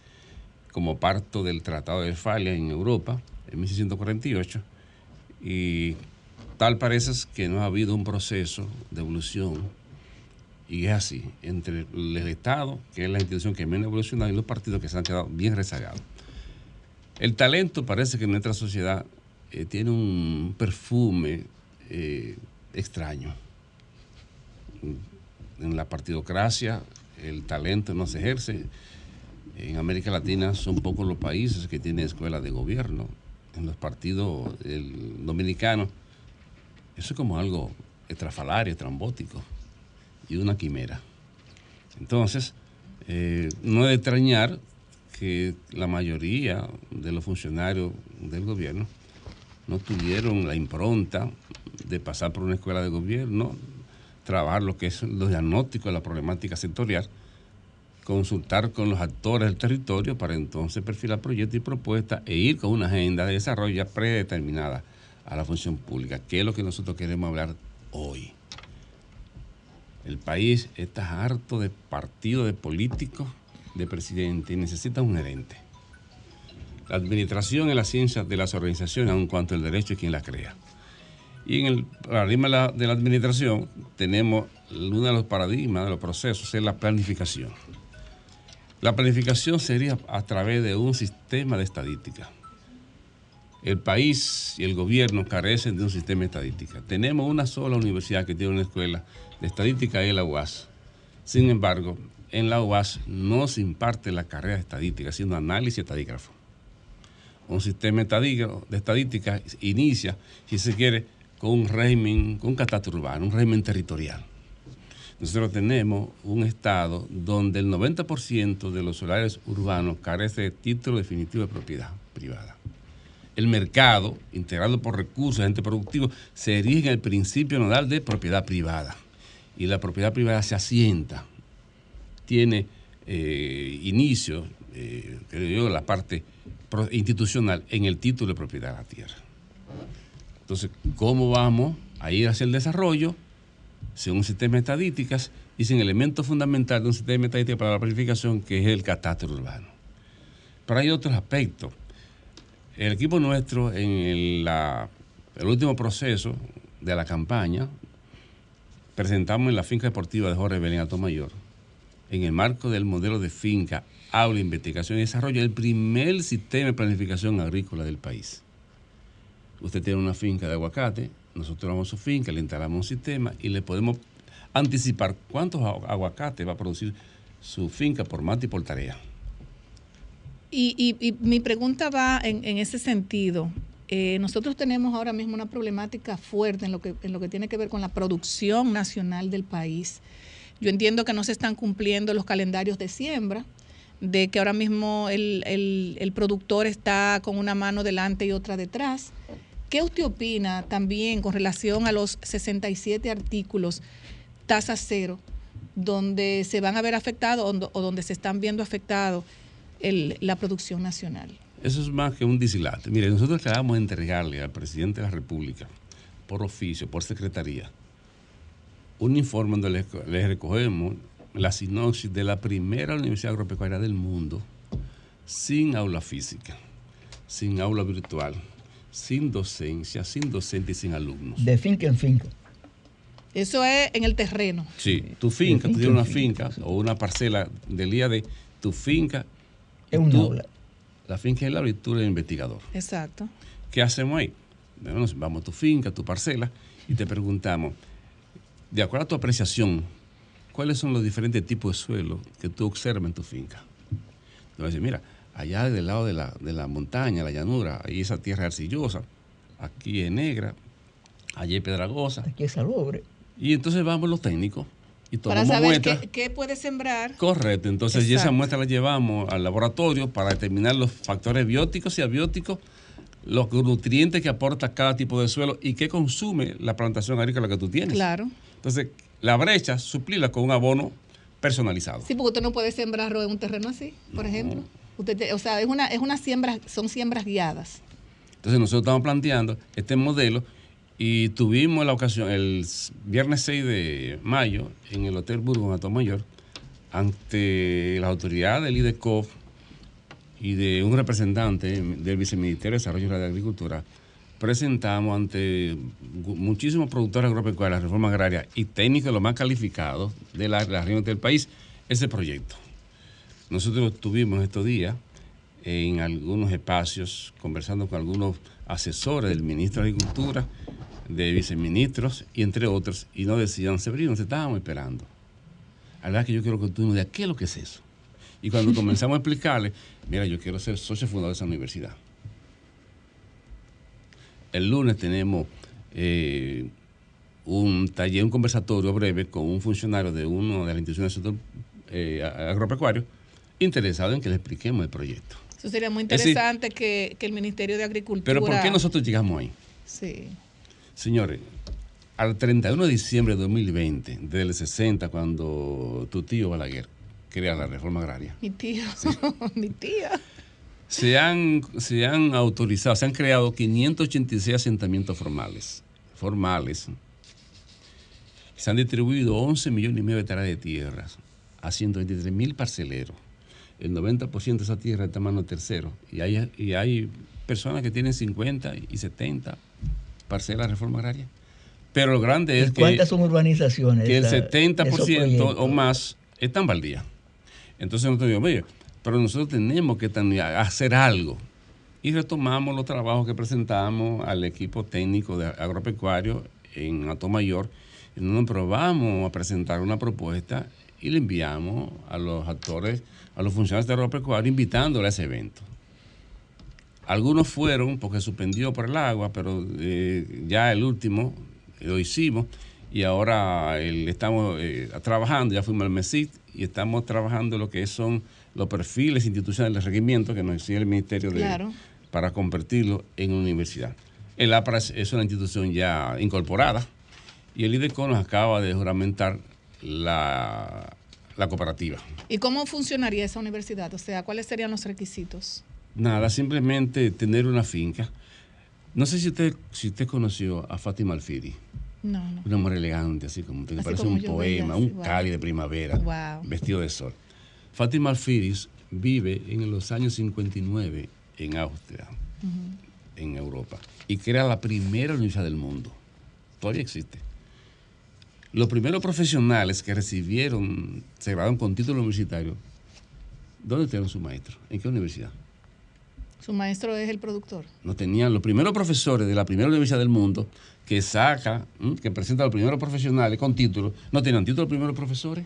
como parto del Tratado de Westfalia en Europa, en 1648, y tal parece que no ha habido un proceso de evolución, y es así, entre el Estado, que es la institución que menos evolucionado, y los partidos que se han quedado bien rezagados. El talento parece que en nuestra sociedad eh, tiene un perfume eh, extraño. En la partidocracia el talento no se ejerce. En América Latina son pocos los países que tienen escuelas de gobierno. En los partidos dominicanos, eso es como algo estrafalario, estrambótico y una quimera. Entonces, eh, no es de extrañar que la mayoría de los funcionarios del gobierno no tuvieron la impronta de pasar por una escuela de gobierno, trabajar lo que es los diagnósticos de la problemática sectorial, consultar con los actores del territorio para entonces perfilar proyectos y propuestas e ir con una agenda de desarrollo ya predeterminada a la función pública, que es lo que nosotros queremos hablar hoy. El país está harto de partidos, de políticos, de presidente y necesita un gerente. La administración es la ciencia de las organizaciones, aun cuanto el derecho es quien la crea. Y en el paradigma de la administración tenemos uno de los paradigmas, de los procesos, es la planificación. La planificación sería a través de un sistema de estadística. El país y el gobierno carecen de un sistema de estadística. Tenemos una sola universidad que tiene una escuela de estadística, es la UAS. Sin embargo, en la UAS no se imparte la carrera de estadística, sino análisis estadígrafo. Un sistema de estadística inicia, si se quiere, con un régimen, con un catastro urbano, un régimen territorial. Nosotros tenemos un estado donde el 90% de los solares urbanos carece de título definitivo de propiedad privada. El mercado, integrado por recursos, gente productivo, se erige en el principio nodal de propiedad privada. Y la propiedad privada se asienta, tiene eh, inicio, eh, creo yo, la parte institucional en el título de propiedad de la tierra. Entonces, ¿cómo vamos a ir hacia el desarrollo? Sin un sistema de estadísticas y sin elemento fundamental de un sistema de estadísticas para la planificación, que es el catastro urbano. Pero hay otros aspectos. El equipo nuestro, en el último proceso de la campaña, presentamos en la finca deportiva de Jorge Belén Alto Mayor, en el marco del modelo de finca, aula, investigación y desarrollo, el primer sistema de planificación agrícola del país. Usted tiene una finca de aguacate, nosotros vamos su finca, le instalamos un sistema y le podemos anticipar cuántos agu- aguacates va a producir su finca por mate y por tarea. Y, mi pregunta va en, ese sentido. Eh, nosotros tenemos ahora mismo una problemática fuerte en lo, que, en lo que tiene que ver con la producción nacional del país. Yo entiendo que no se están cumpliendo los calendarios de siembra, de que ahora mismo el productor está con una mano delante y otra detrás. ¿Qué usted opina también con relación a los 67 artículos tasa cero, donde se van a ver afectados o do- o donde se están viendo afectados la producción nacional? Eso es más que un dislate. Mire, nosotros acabamos de entregarle al presidente de la República, por oficio, por secretaría, un informe donde le, le recogemos la sinopsis de la primera universidad agropecuaria del mundo sin aula física, sin aula virtual, sin docencia, sin docente y sin alumnos. De finca en finca. Eso es en el terreno. Sí, tu finca, tú finca tienes en una finca, finca o una parcela del día de tu finca. Es un tú- aula. La finca es la aula y tú eres el investigador. Exacto. ¿Qué hacemos ahí? Bueno, vamos a tu finca, a tu parcela, y te preguntamos, de acuerdo a tu apreciación, ¿cuáles son los diferentes tipos de suelo que tú observas en tu finca? Te vas a decir, mira, allá del lado de la, de la montaña, la llanura, ahí esa tierra arcillosa, aquí es negra, allí es pedragosa. Aquí es salobre. Y entonces vamos los técnicos y Para tomamos saber muestras. qué, qué puede sembrar. Correcto, entonces y esa muestra la llevamos al laboratorio para determinar los factores bióticos y abióticos, los nutrientes que aporta cada tipo de suelo y qué consume la plantación agrícola que tú tienes. Claro. Entonces, la brecha, suplirla con un abono personalizado. Sí, porque usted no puede sembrar arroz en un terreno así, por ejemplo. O sea, es una, es una siembra, son siembras guiadas. Entonces nosotros estamos planteando este modelo y tuvimos la ocasión el viernes 6 de mayo en el Hotel Burgo en Mayor ante las autoridades del IDECOF y de un representante del Viceministerio de Desarrollo Rural y Agricultura, presentamos ante muchísimos productores agropecuarios, la reforma agraria y técnicos los más calificados de la, la región del país ese proyecto. Nosotros estuvimos estos días en algunos espacios conversando con algunos asesores del ministro de Agricultura, de viceministros y entre otros, y nos decían, Severino, te estábamos esperando. La verdad que yo quiero que tú digas qué es lo que es eso. Y cuando comenzamos a explicarle, mira, yo quiero ser socio fundador de esa universidad. El lunes tenemos eh, un taller, un conversatorio breve con un funcionario de una de las instituciones del sector eh, agropecuario interesado en que le expliquemos el proyecto. Eso sería muy decir, interesante que, que el Ministerio de Agricultura. Pero ¿por qué nosotros llegamos ahí? Sí. Señores, al 31 de diciembre de 2020, del 60, cuando tu tío Balaguer crea la reforma agraria, Mi tío, [LAUGHS] mi tía. se han, se han autorizado, se han creado 586 asentamientos formales. Formales. Se han distribuido 11 millones y medio de hectáreas de tierras a 123 mil parceleros. El 90% de esa tierra está en manos de terceros. Y hay, y hay personas que tienen 50 y 70 parcelas de reforma agraria. Pero lo grande es ¿Y que ¿Cuántas son urbanizaciones? que el esa- esos 70% proyectos? o más están baldías. Entonces nosotros digo, oye, pero nosotros tenemos que hacer algo. Y retomamos los trabajos que presentamos al equipo técnico de agropecuario en Atomayor, en donde probamos a presentar una propuesta y le enviamos a los actores, a los funcionarios de agropecuario, invitándole a ese evento. Algunos fueron porque suspendió por el agua, pero eh, ya el último lo hicimos y ahora el- estamos eh, trabajando, ya fuimos al MESIT y estamos trabajando lo que son los perfiles institucionales de requerimiento que nos exige el Ministerio de, Claro. para convertirlo en universidad. El APRA es- es una institución ya incorporada y el IDECO nos acaba de juramentar la, la cooperativa. ¿Y cómo funcionaría esa universidad? O sea, ¿cuáles serían los requisitos? Nada, simplemente tener una finca. No sé si usted, si usted conoció a Fátima Alfiri, No, no. una mujer elegante, así como Así parece como un poema, un wow. Cali de primavera, Wow. vestido de sol. Fátima Alfiris vive en los años 59 en Austria, en Europa, y crea la primera universidad del mundo. Todavía existe. Los primeros profesionales que recibieron, se graduaron con título universitario, ¿dónde tuvieron su maestro? ¿En qué universidad? Su maestro es el productor. no tenían los primeros profesores de la primera universidad del mundo que saca, ¿m? que presenta a los primeros profesionales con título, no tenían título los primeros profesores.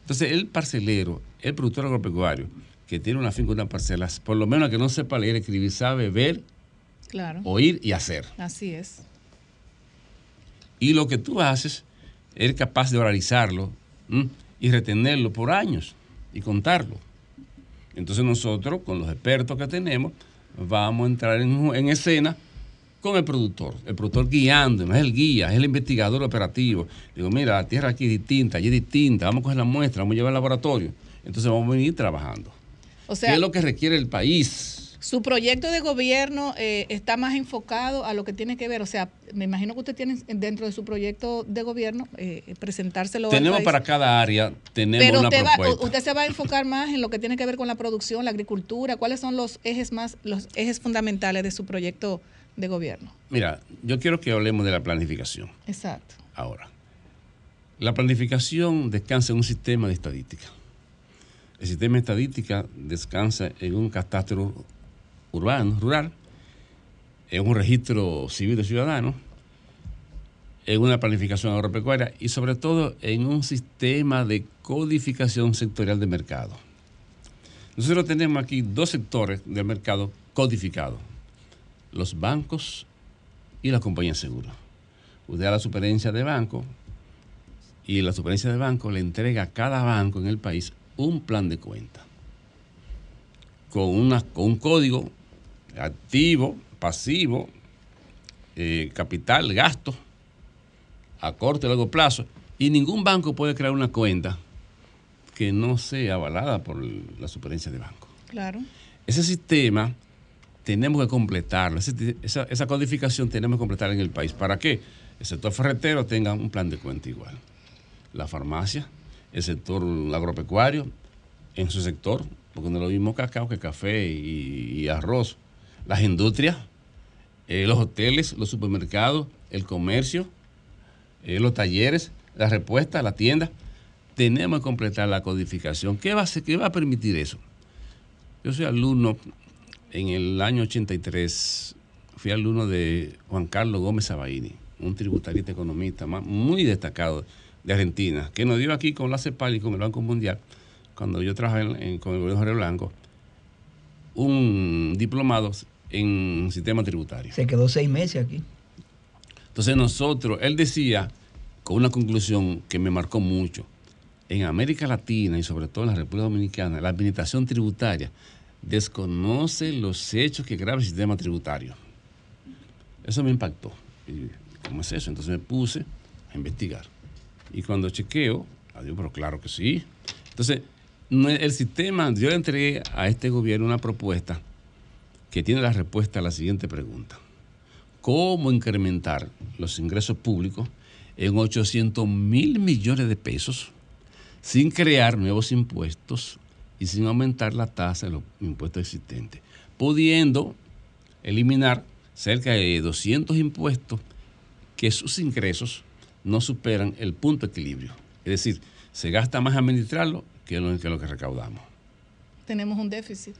Entonces, el parcelero, el productor agropecuario, que tiene una finca, una parcela, por lo menos que no sepa leer, escribir, sabe ver, Claro. oír y hacer. Así es. Y lo que tú haces, eres capaz de oralizarlo ¿m? y retenerlo por años y contarlo. Entonces nosotros, con los expertos que tenemos, vamos a entrar en, en escena con el productor. El productor guiando, no es el guía, es el investigador operativo. Digo, mira, la tierra aquí es distinta, allí es distinta, vamos a coger la muestra, vamos a llevar al laboratorio. Entonces vamos a venir trabajando. O sea, ¿Qué es lo que requiere el país? Su proyecto de gobierno eh, está más enfocado a lo que tiene que ver. O sea, me imagino que usted tiene dentro de su proyecto de gobierno eh, presentárselo al Tenemos país. para cada área, tenemos Pero una usted, va- propuesta. usted se va a enfocar más en lo que tiene que ver con la producción, la agricultura. ¿Cuáles son los ejes más, los ejes fundamentales de su proyecto de gobierno? Mira, yo quiero que hablemos de la planificación. Exacto. Ahora, la planificación descansa en un sistema de estadística. El sistema de estadística descansa en un catastro urbano, rural, en un registro civil de ciudadanos, en una planificación agropecuaria y sobre todo en un sistema de codificación sectorial de mercado. Nosotros tenemos aquí dos sectores del mercado codificados, los bancos y las compañías de seguros. Usted da la superherencia de banco, y la superintendencia de banco le entrega a cada banco en el país un plan de cuenta con, una, con un código activo, pasivo, eh, capital, gasto, a corto y largo plazo, y ningún banco puede crear una cuenta que no sea avalada por la superintendencia de banco. Claro. Ese sistema tenemos que completarlo, ese- esa, esa codificación tenemos que completarla en el país. ¿Para qué? El sector ferretero tenga un plan de cuenta igual. La farmacia, el sector agropecuario, en su sector, porque no es lo mismo cacao que café y, y arroz. Las industrias, eh, los hoteles, los supermercados, el comercio, eh, los talleres, la respuesta, la tienda. Tenemos que completar la codificación. ¿Qué va a, hacer- qué va a permitir eso? Yo soy alumno en el año 83, fui alumno de Juan Carlos Gómez Sabaini, un tributarista economista muy destacado de Argentina, que nos dio aquí con la CEPAL y con el Banco Mundial, cuando yo trabajé con el gobierno Jorge Blanco, un diplomado en sistema tributario. Se quedó seis meses aquí. Entonces nosotros, él decía, con una conclusión que me marcó mucho, en América Latina y sobre todo en la República Dominicana, la administración tributaria desconoce los hechos que graba el sistema tributario. Eso me impactó. ¿Cómo es eso? Entonces me puse a investigar. Y cuando chequeo, adiós, pero claro que sí. Entonces, el sistema, yo le entregué a este gobierno una propuesta que tiene la respuesta a la siguiente pregunta cómo incrementar los ingresos públicos en 800 mil millones de pesos sin crear nuevos impuestos y sin aumentar la tasa de los impuestos existentes, pudiendo eliminar cerca de 200 impuestos que sus ingresos no superan el punto equilibrio. Es decir, se gasta más administrarlo que lo que, lo que recaudamos. Tenemos un déficit.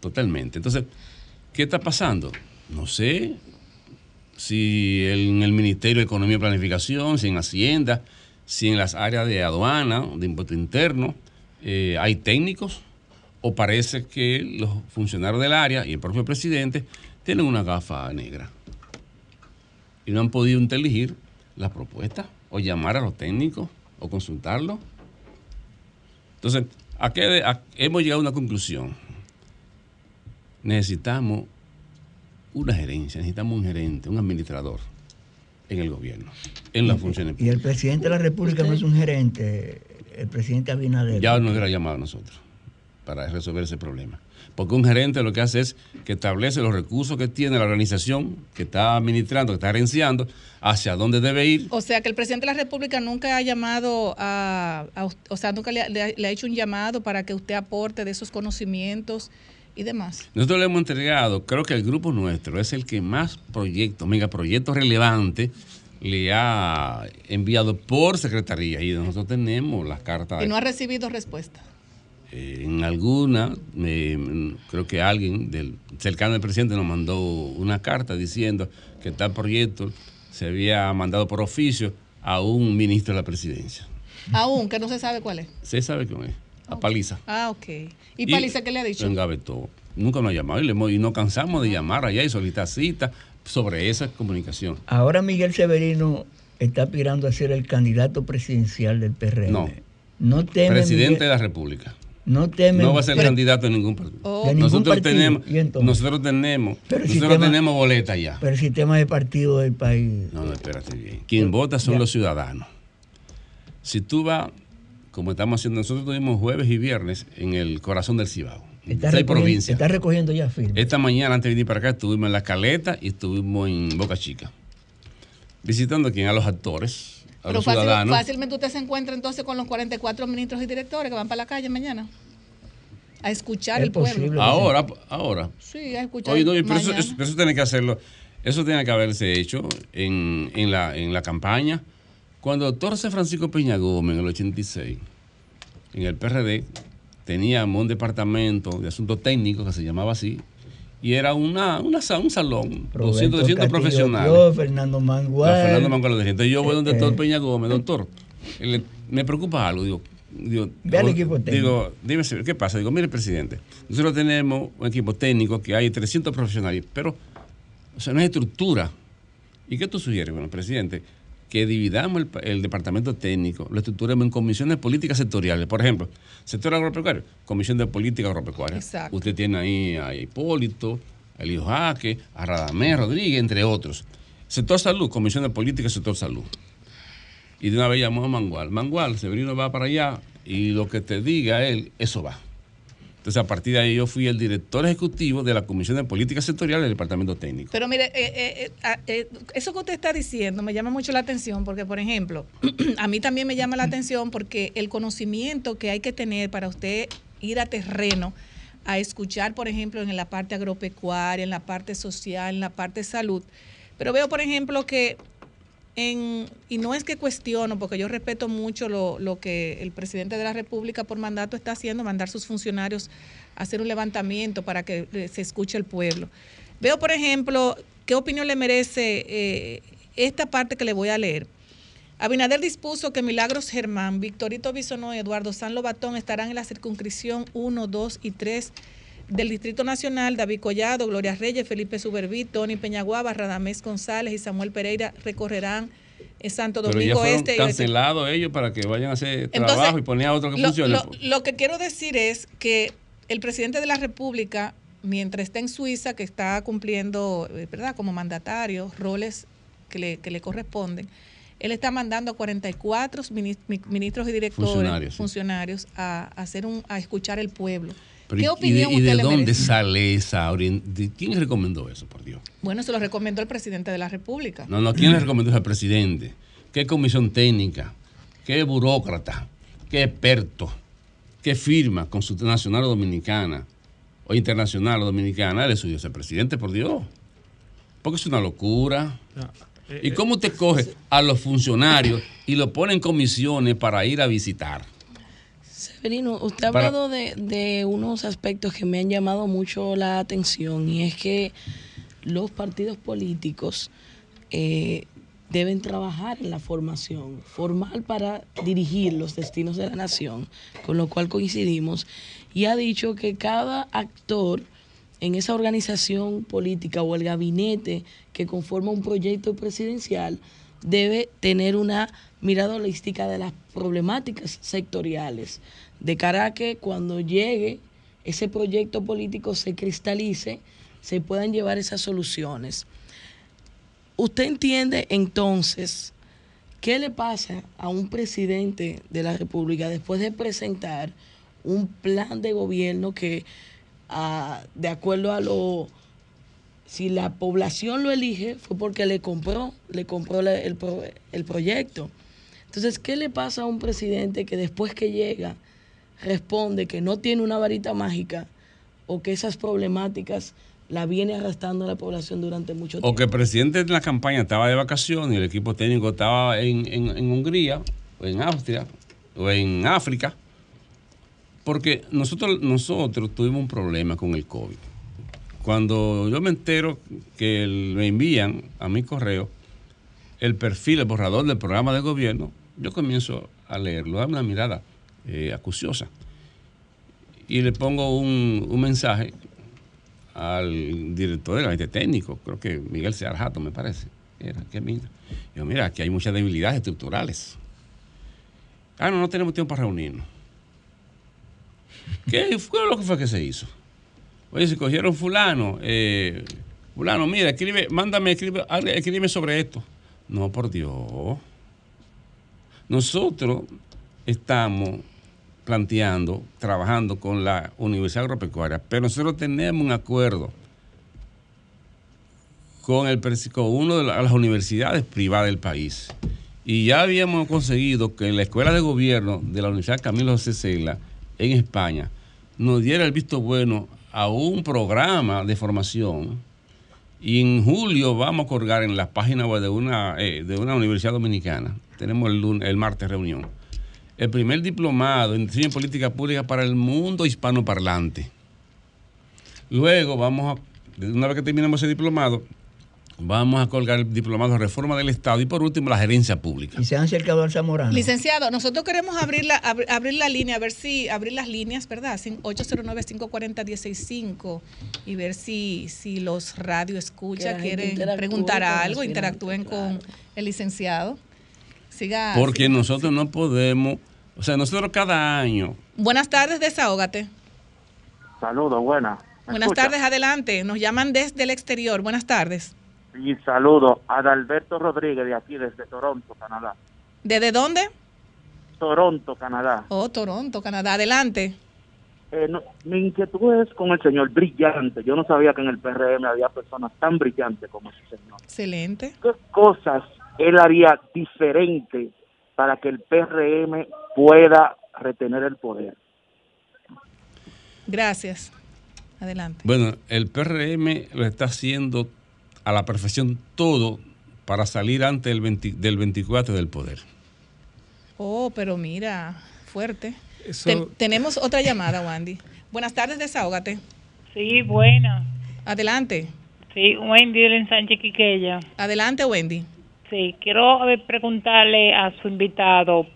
Totalmente. Entonces, ¿qué está pasando? No sé si en el Ministerio de Economía y Planificación, si en Hacienda, si en las áreas de aduana, de impuesto interno, eh, hay técnicos, o parece que los funcionarios del área y el propio presidente tienen una gafa negra y no han podido inteligir las propuestas o llamar a los técnicos o consultarlos. Entonces, ¿a qué hemos llegado a una conclusión? Necesitamos una gerencia, necesitamos un gerente, un administrador en el gobierno, en las funciones Y el presidente de la República no es un gerente, el presidente Abinader. Ya nos hubiera llamado a nosotros para resolver ese problema. Porque un gerente lo que hace es que establece los recursos que tiene la organización, que está administrando, que está gerenciando, hacia dónde debe ir. O sea, que el presidente de la República nunca ha llamado a, a us- o sea, nunca le ha hecho un llamado para que usted aporte de esos conocimientos y demás. Nosotros le hemos entregado, creo que el grupo nuestro es el que más proyectos, megaproyectos relevantes le ha enviado por secretaría y nosotros tenemos las cartas. Y no ha recibido respuesta. Eh, en alguna, me- creo que alguien del cercano al presidente nos mandó una carta diciendo que tal proyecto se había mandado por oficio a un ministro de la presidencia. Aún, que no se sabe cuál es. ¿Se sabe quién es? A Paliza. Ah, ok. ¿Y Paliza qué le ha dicho? Engavetó. Nunca nos ha llamado y, le hemos- y no cansamos de llamar allá y solicitar cita sobre esa comunicación. Ahora Miguel Severino está aspirando a ser el candidato presidencial del PRM. No. No teme Presidente Miguel- de la República. No teme No va a ser Pero- candidato en ningún partido. Oh. De ningún nosotros partido. tenemos, nosotros tenemos, Pero nosotros sistema- tenemos boleta ya. Pero el sistema de partido del país. No, no, espérate bien. Quien vota son Ya. los ciudadanos. Si tú vas, como estamos haciendo, nosotros tuvimos jueves y viernes en el corazón del Cibao. Está seis recogiendo, provincias. está recogiendo ya firmas. Esta mañana, antes de venir para acá, estuvimos en La Caleta y estuvimos en Boca Chica. Visitando a quién? A los actores, a Pero los fácil- ciudadanos. fácilmente usted se encuentra entonces con los 44 ministros y directores que van para la calle mañana a escuchar el pueblo. Ahora, ahora. Sí, a escuchar. Oye, no, pero eso, mañana. eso- pero eso tiene que hacerlo. Eso tiene que haberse hecho en, en la, en la campaña. Cuando el doctor José Francisco Peña Gómez en el 86, en el PRD, teníamos un departamento de asuntos técnicos que se llamaba así, y era una, una un salón, 200, Roberto 200 Castillo profesionales. Dios, Fernando Mangual. No, Fernando Mangual. Entonces yo voy donde el Eh, doctor eh. Peña Gómez, doctor, me preocupa algo, digo, digo, Ve al equipo técnico. digo, dime, ¿qué pasa? Digo, mire, presidente, nosotros tenemos un equipo técnico que hay 300 profesionales, pero, o sea, no hay estructura. ¿Y qué tú sugieres? Bueno, presidente, que dividamos el, el departamento técnico, lo estructuremos en comisiones políticas sectoriales. Por ejemplo, sector agropecuario, comisión de política agropecuaria. Exacto. Usted tiene ahí a Hipólito, a Elio Jaque, a Radamés Rodríguez, entre otros. Sector salud, comisión de política, sector salud. Y de una vez llamó a Mangual. Mangual, Severino va para allá y lo que te diga él, eso va. Entonces, a partir de ahí, yo fui el director ejecutivo de la Comisión de Política Sectorial del Departamento Técnico. Pero mire, eh, eh, eh, ah, eh, eso que usted está diciendo me llama mucho la atención porque, por ejemplo, [CLEARS THROAT] a mí también me llama la atención porque el conocimiento que hay que tener para usted ir a terreno a escuchar, por ejemplo, en la parte agropecuaria, en la parte social, en la parte salud. Pero veo, por ejemplo, que en, y no es que cuestiono, porque yo respeto mucho lo, lo que el presidente de la República por mandato está haciendo, mandar sus funcionarios a hacer un levantamiento para que eh, se escuche el pueblo. Veo, por ejemplo, qué opinión le merece eh, esta parte que le voy a leer. Abinader dispuso que Milagros Germán, Victorito Bisonó y Eduardo San Lobatón estarán en la circunscripción 1, 2 y 3 del Distrito Nacional. David Collado, Gloria Reyes, Felipe Suberví, Tony Peñaguaba, Radamés González y Samuel Pereira recorrerán eh, Santo Pero ya Domingo fueron Este. cancelados ellos para que vayan a hacer Entonces, trabajo y poner a otro que lo, funcione. lo- lo que quiero decir es que el presidente de la República, mientras está en Suiza, que está cumpliendo, eh, ¿verdad?, como mandatario, roles que le, que le corresponden, él está mandando a 44 mini- mi- ministros y directores, Funcionarios, funcionarios, sí. a, a hacer un, a escuchar el pueblo. Pero, ¿Qué ¿y- opinión ¿Y de, y usted de le dónde merece? sale esa de- ¿Quién recomendó eso, por Dios? Bueno, se lo recomendó el presidente de la República. No, no, ¿quién le recomendó eso al presidente? ¿Qué comisión técnica? ¿Qué burócrata? ¿Qué experto? ¿Qué firma con su nacional o dominicana? O internacional o dominicana. Le subió ese presidente, por Dios. Porque es una locura. ¿Y cómo usted coge a los funcionarios y lo pone en comisiones para ir a visitar? Severino, usted ha hablado de, de unos aspectos que me han llamado mucho la atención y es que los partidos políticos eh, deben trabajar en la formación formal para dirigir los destinos de la nación, con lo cual coincidimos, y ha dicho que cada actor en esa organización política o el gabinete que conforma un proyecto presidencial debe tener una mirada holística de las problemáticas sectoriales, de cara a que cuando llegue ese proyecto político se cristalice, se puedan llevar esas soluciones. ¿Usted entiende entonces qué le pasa a un presidente de la República después de presentar un plan de gobierno que, ah, de acuerdo a lo, si la población lo elige, fue porque le compró, le compró la- el, pro- el proyecto. Entonces, ¿qué le pasa a un presidente que después que llega responde que no tiene una varita mágica o que esas problemáticas la viene arrastrando a la población durante mucho tiempo? O que el presidente de la campaña estaba de vacaciones y el equipo técnico estaba en, en- en Hungría, o en Austria, o en África. Porque nosotros, nosotros tuvimos un problema con el COVID. Cuando yo me entero que me envían a mi correo el perfil, el borrador del programa de gobierno, yo comienzo a leerlo, a una mirada eh, acuciosa. Y le pongo un, un mensaje al director del gabinete técnico, creo que Miguel Searjato, me parece. Era, que mira. Yo, mira, aquí hay muchas debilidades estructurales. Ah, no, no tenemos tiempo para reunirnos. ¿Qué fue lo que fue que se hizo? Oye, se cogieron fulano, eh, fulano, mira, escribe, mándame, escribe, escribe sobre esto. No, por Dios. Nosotros estamos planteando, trabajando con la Universidad Agropecuaria, pero nosotros tenemos un acuerdo con, el, con una de la- las universidades privadas del país. Y ya habíamos conseguido que la Escuela de Gobierno de la Universidad Camilo José Cela, en España, nos diera el visto bueno a un programa de formación. Y en julio vamos a colgar en la página web de una, eh, de una universidad dominicana. Tenemos el, lun- el martes reunión. El primer diplomado en diseño y política pública para el mundo hispanoparlante. Luego vamos a, una vez que terminemos ese diplomado, vamos a colgar el diplomado de reforma del Estado y por último la gerencia pública. Y se han acercado al Zamorano. Licenciado, nosotros queremos abrir la, abri- abrir la línea, a ver si, abrir las líneas, ¿verdad? Cin- 809-540-165 y ver si, si los radio escucha quieren preguntar algo, interactúen con el licenciado. Siga. Porque siga. nosotros no podemos, o sea, nosotros cada año, Buenas tardes, desahógate. Saludos, buenas. ¿Me Buenas escucha? tardes, adelante. Nos llaman desde el exterior. Buenas tardes. Y saludo a Adalberto Rodríguez de aquí, desde Toronto, Canadá. ¿Desde dónde? Toronto, Canadá. Oh, Toronto, Canadá. Adelante. Eh, no, mi inquietud es con el señor brillante. Yo no sabía que en el PRM había personas tan brillantes como ese señor. Excelente. ¿Qué cosas él haría diferente para que el PRM pueda retener el poder? Gracias. Adelante. bueno, el PRM lo está haciendo a la perfección todo para salir antes del, 20 del 24 del poder. Oh, pero mira, fuerte. Eso- Ten- tenemos otra llamada, Wandy. Buenas tardes, desahógate. Sí, buena. Adelante. Sí, Wendy del Sánchez Quiqueya. Adelante, Wendy. Sí, quiero preguntarle a su invitado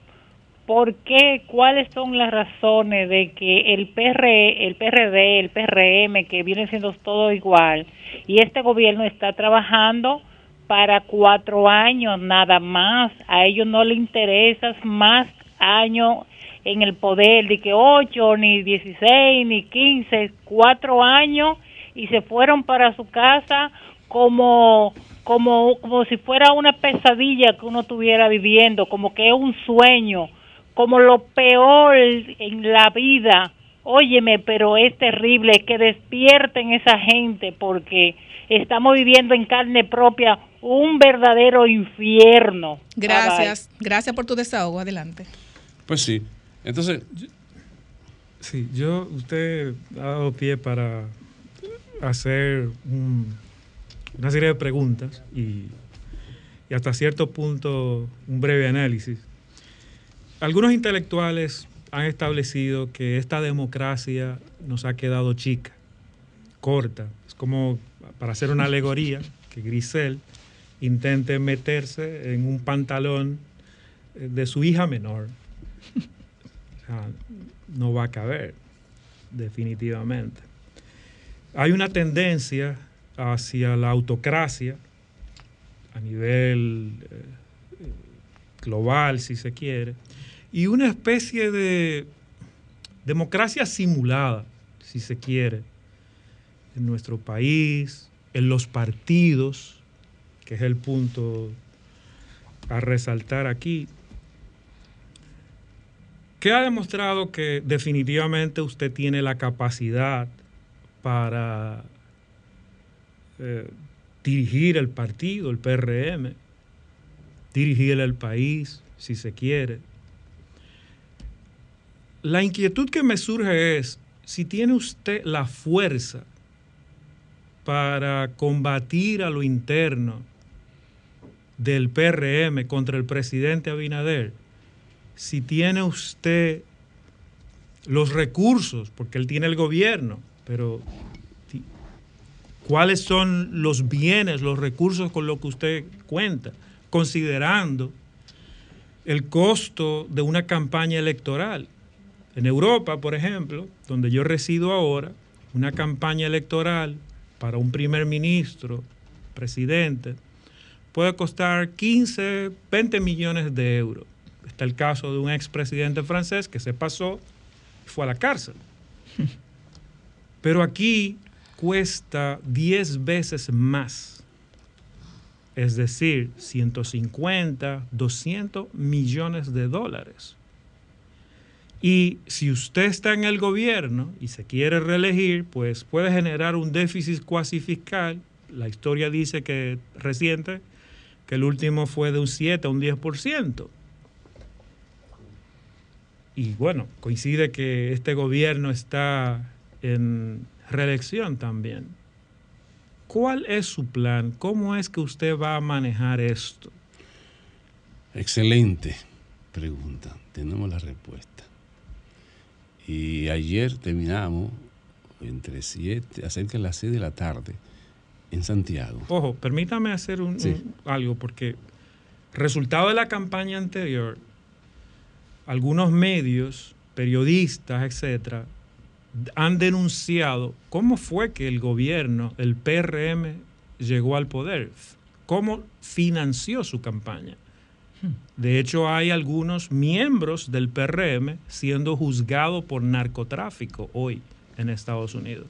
por qué, cuáles son las razones de que el PR, el PRD, el PRM, que viene siendo todo igual, y este gobierno está trabajando para cuatro años nada más. A ellos no les interesa más años en el poder, de que ocho, ni dieciséis, ni quince, cuatro años y se fueron para su casa como como como si fuera una pesadilla que uno estuviera viviendo, como que es un sueño, como lo peor en la vida. Óyeme, pero es terrible que despierten esa gente porque estamos viviendo en carne propia un verdadero infierno. Gracias. Gracias por tu desahogo. Adelante. Pues sí. Entonces, Sí, yo, usted ha dado pie para hacer un- una serie de preguntas y, y hasta cierto punto un breve análisis. Algunos intelectuales han establecido que esta democracia nos ha quedado chica, corta. Es como para hacer una alegoría que Grisel intente meterse en un pantalón eh, de su hija menor. O sea, no va a caber, definitivamente. Hay una tendencia hacia la autocracia a nivel eh, global, si se quiere, y una especie de democracia simulada, si se quiere, en nuestro país, en los partidos, que es el punto a resaltar aquí, que ha demostrado que definitivamente usted tiene la capacidad para eh, dirigir el partido, el PRM, dirigir el país, si se quiere. La inquietud que me surge es si tiene usted la fuerza para combatir a lo interno del PRM contra el presidente Abinader, si tiene usted los recursos, porque él tiene el gobierno, pero cuáles son los bienes, los recursos con los que usted cuenta, considerando el costo de una campaña electoral. En Europa, por ejemplo, donde yo resido ahora, una campaña electoral para un primer ministro, presidente, puede costar 15, 20 millones de euros. Está el caso de un expresidente francés que se pasó y fue a la cárcel. [LAUGHS] Pero aquí cuesta 10 veces más. Es decir, 150, 200 millones de dólares. Y si usted está en el gobierno y se quiere reelegir, pues puede generar un déficit cuasi fiscal. La historia dice que reciente, que el último fue de un 7 a un 10%. Y bueno, coincide que este gobierno está en reelección también. ¿Cuál es su plan? ¿Cómo es que usted va a manejar esto? excelente pregunta. Tenemos la respuesta. Y ayer terminamos entre 7, acerca de las 6 de la tarde, en Santiago. Ojo, permítame hacer un, Sí. un- algo, porque resultado de la campaña anterior, algunos medios, periodistas, etcétera, han denunciado cómo fue que el gobierno, el PRM, llegó al poder, cómo financió su campaña. De hecho, hay algunos miembros del PRM siendo juzgados por narcotráfico hoy en Estados Unidos.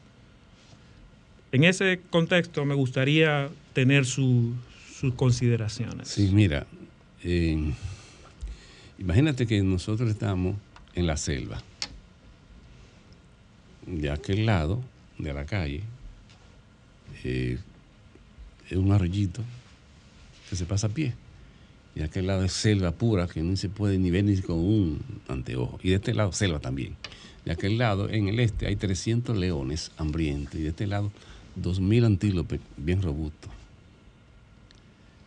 En ese contexto me gustaría tener su- sus consideraciones. Sí, mira, eh, imagínate que nosotros estamos en la selva. De aquel lado de la calle eh, es un arroyito que se pasa a pie. Y aquel lado es selva pura que no se puede ni ver ni con un anteojo. Y de este lado selva también. De aquel lado, en el este, hay 300 leones hambrientos. Y de este lado, 2.000 antílopes bien robustos.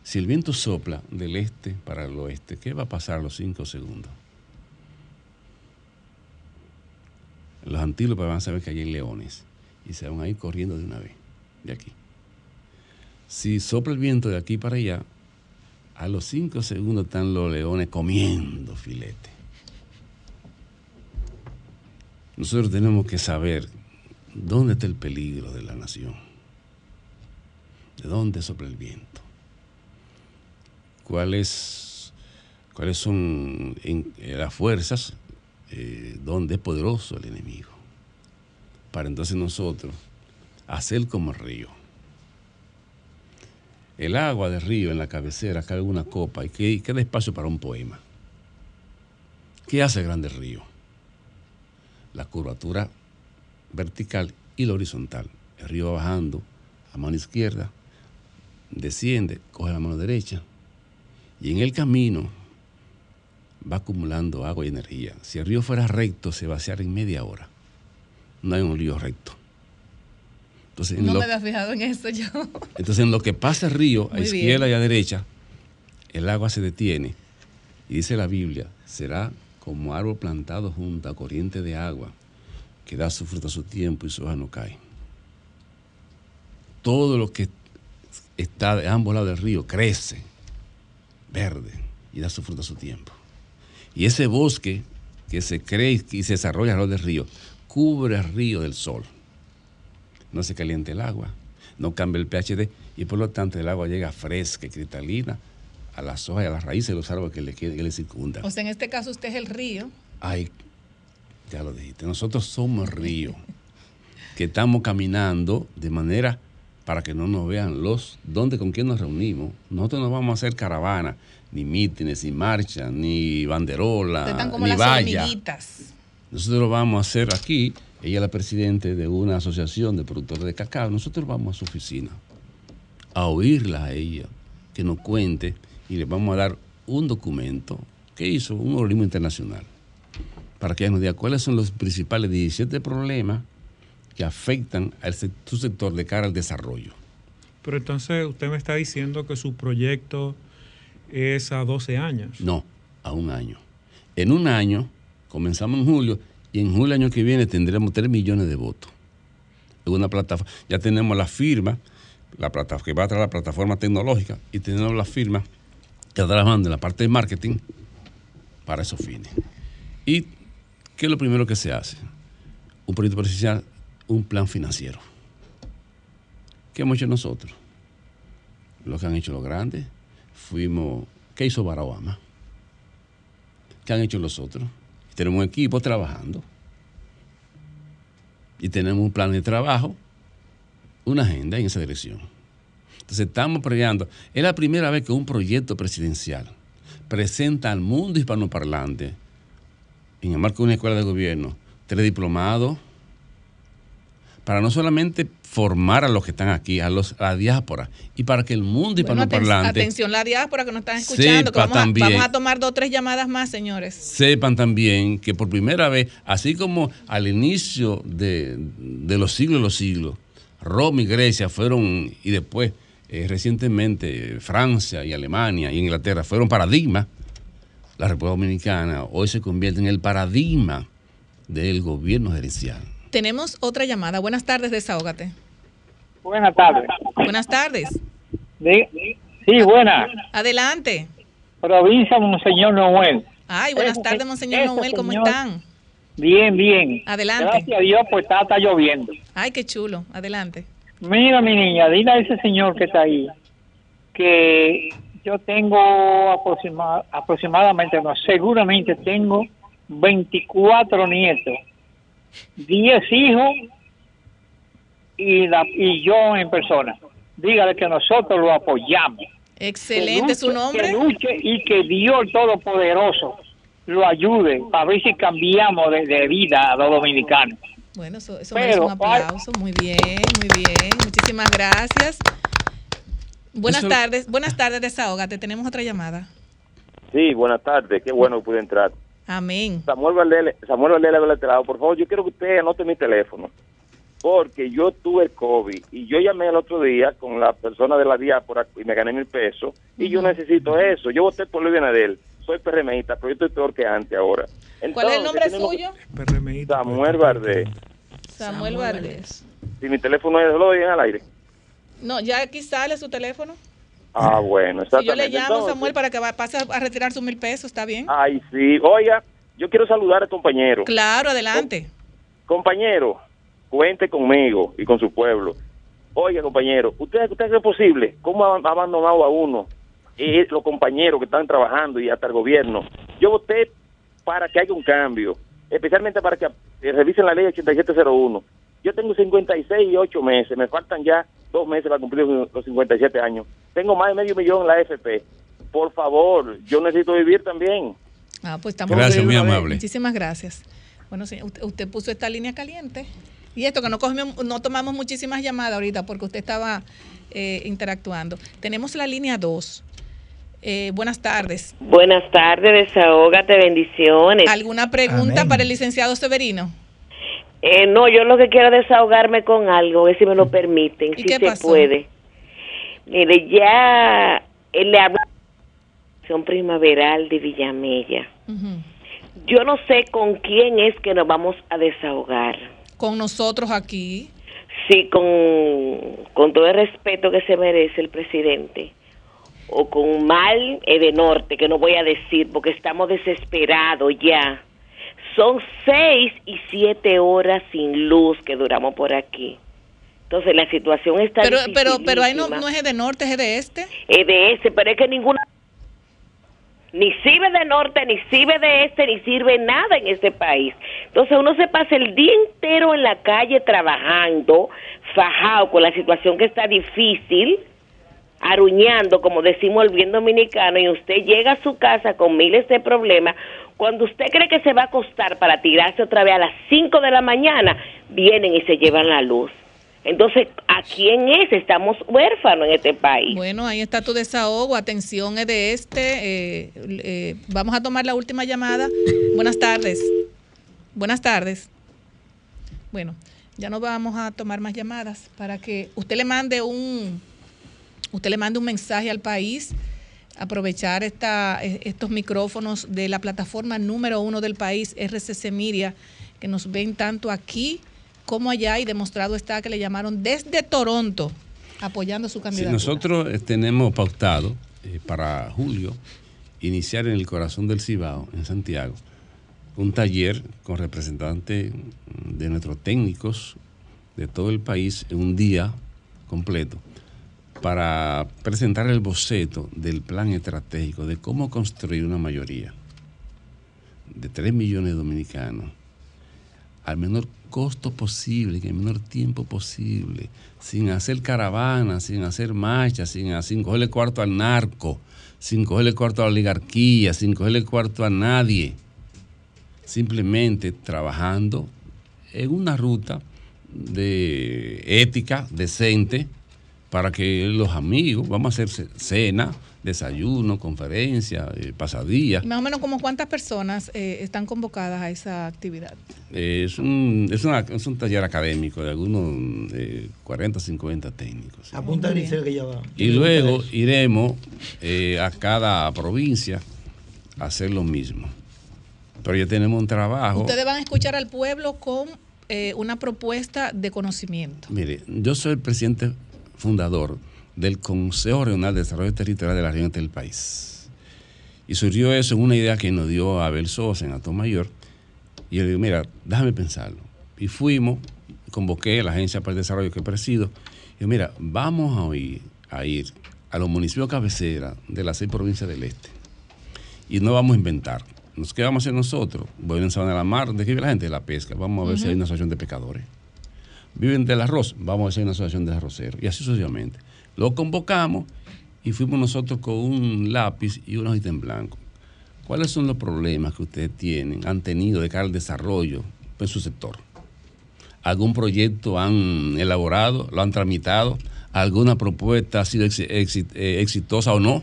Si el viento sopla del este para el oeste, ¿qué va a pasar a los 5 segundos? Los antílopes van a saber que hay leones y se van a ir corriendo de una vez, de aquí. Si sopla el viento de aquí para allá, a los 5 segundos están los leones comiendo filete. Nosotros tenemos que saber dónde está el peligro de la nación, de dónde sopla el viento cuáles, cuáles son las fuerzas, eh, donde es poderoso el enemigo. Para entonces nosotros hacer como río. El agua del río en la cabecera cae una copa y que- y queda espacio para un poema. ¿Qué hace el grande río? La curvatura vertical y la horizontal. El río va bajando a mano izquierda, desciende, coge la mano derecha, y en el camino va acumulando agua y energía. Si el río fuera recto, se vaciara en media hora. No hay un río recto. Entonces, en No lo, me había fijado en eso yo. [LAUGHS] entonces, en lo que pasa el río, a izquierda bien. y a derecha, el agua se detiene. Y dice la Biblia, será como árbol plantado junto a corriente de agua, que da su fruto a su tiempo y su hoja no cae. Todo lo que está de ambos lados del río crece, verde, y da su fruto a su tiempo. Y ese bosque que se cree y se desarrolla alrededor del río, cubre el río del sol. No se calienta el agua, no cambia el pH y por lo tanto el agua llega fresca y cristalina a las hojas y a las raíces de los árboles que le, que le circundan. O sea, en este caso usted es el río. Ay, ya lo dijiste, nosotros somos río, que estamos caminando de manera para que no nos vean los, dónde, con quién nos reunimos. Nosotros no vamos a hacer caravana, ni mítines, ni marcha, ni banderola, Ustedes están como ni las valla. hormiguitas. Nosotros lo vamos a hacer aquí. Ella es la presidente de una asociación de productores de cacao. Nosotros vamos a su oficina a oírla a ella, que nos cuente y le vamos a dar un documento que hizo un organismo internacional para que ella nos diga cuáles son los principales 17 problemas que afectan a su sector de cara al desarrollo. Pero entonces usted me está diciendo que su proyecto es a 12 años. No, a un año. En un año, comenzamos en julio, y en julio año que viene tendremos 3 millones de votos. En una plataforma, ya tenemos la firma, la plata, que va a traer la plataforma tecnológica, y tenemos la firma que está trabajando en la parte de marketing para esos fines. ¿Y qué es lo primero que se hace? Un proyecto presidencial, un plan financiero. ¿Qué hemos hecho nosotros? Lo que han hecho los grandes, fuimos, ¿qué hizo Barack Obama? ¿Qué han hecho los otros? Tenemos un equipo trabajando y tenemos un plan de trabajo, una agenda en esa dirección. Entonces estamos peleando. Es la primera vez que un proyecto presidencial presenta al mundo hispanoparlante, en el marco de una escuela de gobierno, tres diplomados, para no solamente formar a los que están aquí, a, los, a la diáspora, y para que el mundo Bueno, aten- hispanoparlante atención la diáspora que nos están escuchando, que vamos a, también. vamos a tomar dos o tres llamadas más, señores. sepan también que por primera vez, así como al inicio de, de los siglos los siglos, Roma y Grecia fueron, y después eh, recientemente Francia y Alemania y Inglaterra fueron paradigmas, la República Dominicana hoy se convierte en el paradigma del gobierno gerencial. Tenemos otra llamada. Buenas tardes, desahógate. Buenas tardes. Buenas tardes. Di- Sí, buenas. Adelante. Provincia Monseñor Noel. Ay, buenas Ese- tardes, Monseñor ese Noel, ¿cómo señor- están? Bien, bien. Adelante. Gracias a Dios, pues está, está lloviendo. Ay, qué chulo. Adelante. Mira, mi niña, dile a ese señor que está ahí que yo tengo aproxima- aproximadamente, no, seguramente tengo 24 nietos, 10 hijos y, la, y yo en persona. Dígale que nosotros lo apoyamos. Excelente, su nombre. Que luche y que Dios el Todopoderoso lo ayude para ver si cambiamos de, de vida a los dominicanos. Bueno, eso, eso Pero, merece un aplauso. Muy bien, muy bien. Muchísimas gracias. Buenas Eso- tardes, buenas tardes, desahógate. Tenemos otra llamada. Sí, buenas tardes. Qué bueno que pude entrar. Amén. Samuel Valdés, Samuel Valdés de este lado. Por favor, yo quiero que usted anote mi teléfono. Porque yo tuve el COVID y yo llamé el otro día con la persona de la diáspora y me gané mil pesos. Y yo necesito eso. Yo voté por Luis Benadel. Soy PRMista, pero yo estoy peor que antes ahora. ¿Cuál es el Entonces, nombre suyo? Samuel Valdés. Samuel Valdés. Si mi teléfono es, lo doy en al aire. No, ya aquí sale su teléfono. Ah, [LAUGHS] bueno, Si yo le llamo, Entonces- Samuel, para que pase a retirar sus mil pesos, ¿está bien? Ay, sí. Oiga, yo quiero saludar al compañero. Claro, adelante. Compañero, cuente conmigo y con su pueblo. Oiga, compañero, ¿usted, usted cree posible? ¿Cómo ha abandonado a uno? Eh, los compañeros que están trabajando y hasta el gobierno. Yo voté para que haya un cambio, especialmente para que eh, revisen la ley 8701. Yo tengo 56 y 8 meses, me faltan ya dos meses para cumplir los 57 años. Tengo más de medio millón en la AFP. Por favor, yo necesito vivir también. Ah, pues estamos Gracias, muy amable. Muchísimas gracias. Bueno, sí, usted, usted puso esta línea caliente. Y esto que no, cogimos- no tomamos muchísimas llamadas ahorita porque usted estaba eh, interactuando. Tenemos la línea 2. Eh, buenas tardes. Buenas tardes, desahógate, bendiciones. ¿Alguna pregunta para el licenciado Severino? Eh, no, yo lo que quiero es desahogarme con algo, ver si me lo permiten, ¿Y si se pasó? puede. Mire, ya él le la primaveral de Villamella. Yo no sé con quién es que nos vamos a desahogar. Con nosotros aquí. Sí, con, con todo el respeto que se merece el presidente. O con Mal eh, de Norte, que no voy a decir porque estamos desesperados ya. Son seis y siete horas sin luz que duramos por aquí. Entonces la situación está Pero, pero, pero ahí no, no es de norte, es de este. Es de ese, pero es que ninguna ni sirve de norte, ni sirve de este, ni sirve nada en este país. Entonces uno se pasa el día entero en la calle trabajando, fajado con la situación que está difícil, aruñando, como decimos el bien dominicano, y usted llega a su casa con miles de problemas. Cuando usted cree que se va a acostar para tirarse otra vez a las 5 de la mañana, vienen y se llevan la luz. Entonces, ¿a quién es? Estamos huérfanos en este país. Bueno, ahí está tu desahogo. Atención, es de este. Eh, eh, vamos a tomar la última llamada. Buenas tardes. Buenas tardes. Bueno, ya no vamos a tomar más llamadas para que usted le mande un, usted le mande un mensaje al país. Aprovechar esta, eh, estos micrófonos de la plataforma número uno del país, RCC Miria, que nos ven tanto aquí como allá y demostrado está que le llamaron desde Toronto apoyando su Sí, candidatura. nosotros eh, tenemos pautado eh, para julio iniciar en el corazón del Cibao, en Santiago, un taller con representantes de nuestros técnicos de todo el país en un día completo para presentar el boceto del plan estratégico de cómo construir una mayoría de 3 millones de dominicanos al menor costo posible, en el menor tiempo posible, sin hacer caravanas, sin hacer marchas, sin, sin cogerle cuarto al narco, sin cogerle cuarto a la oligarquía, sin cogerle cuarto a nadie. Simplemente trabajando en una ruta de ética decente para que los amigos, vamos a hacer cena, desayuno, conferencia, eh, pasadía. Y Más o menos como cuántas personas eh, están convocadas a esa actividad. Eh, es, un, es, una- es un taller académico de algunos eh, 40, 50 técnicos. Apunta a Grisel que ya va. Y luego iremos eh, a cada provincia a hacer lo mismo. Pero ya tenemos un trabajo. Ustedes van a escuchar al pueblo con eh, una propuesta de conocimiento. Mire, yo soy el presidente fundador del Consejo Regional de Desarrollo Territorial de la región del país. Y surgió eso en una idea que nos dio Abel Sosa en Alto Mayor. Y yo le digo, mira, déjame pensarlo. Y fuimos, convoqué a la Agencia para el Desarrollo que presido. Y yo, mira, vamos a ir, a ir a los municipios cabecera de las seis provincias del este. Y no vamos a inventar. Nos, ¿Qué vamos a hacer nosotros? Voy en Sabana de la Mar, ¿de qué vive la gente? De la pesca. Vamos a ver si hay una asociación de pescadores. Viven del arroz, vamos a hay una asociación de arroceros. Y así sucesivamente. Lo convocamos y fuimos nosotros con un lápiz y una hojita en blanco. ¿Cuáles son los problemas que ustedes tienen, han tenido de cara al desarrollo en su sector? ¿Algún proyecto han elaborado, lo han tramitado? ¿Alguna propuesta ha sido eh, exitosa o no?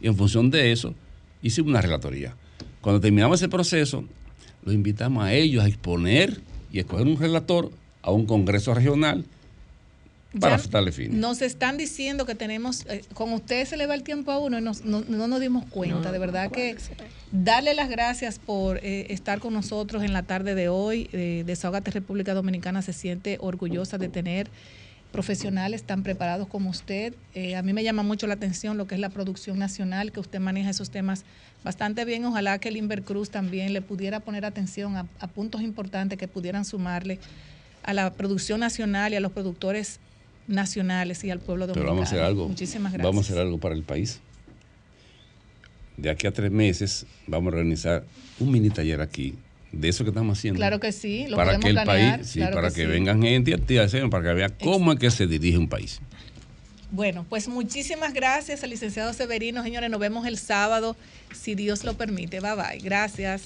Y en función de eso, hicimos una relatoría. Cuando terminamos ese proceso, los invitamos a ellos a exponer y escoger un relator a un congreso regional para Ya darle fin. Nos están diciendo que tenemos, eh, con usted se le va el tiempo a uno y nos- no, no nos dimos cuenta. de verdad que darle las gracias por eh, estar con nosotros en la tarde de hoy. Eh, Desahogate República Dominicana se siente orgullosa de tener profesionales tan preparados como usted. Eh, a mí me llama mucho la atención lo que es la producción nacional, que usted maneja esos temas bastante bien. Ojalá que el Inver Cruz también le pudiera poner atención a, a puntos importantes que pudieran sumarle a la producción nacional y a los productores nacionales y al pueblo Pero dominicano. vamos a hacer algo. Muchísimas gracias. Vamos a hacer algo para el país. De aquí a tres meses vamos a organizar un mini taller aquí de eso que estamos haciendo. Claro que sí, lo para que el planear, país, sí, claro para que que, sí. vengan gente y para que vean cómo es que se dirige un país. Bueno, pues muchísimas gracias al licenciado Severino. Señores, nos vemos el sábado, si Dios lo permite. Bye bye. Gracias.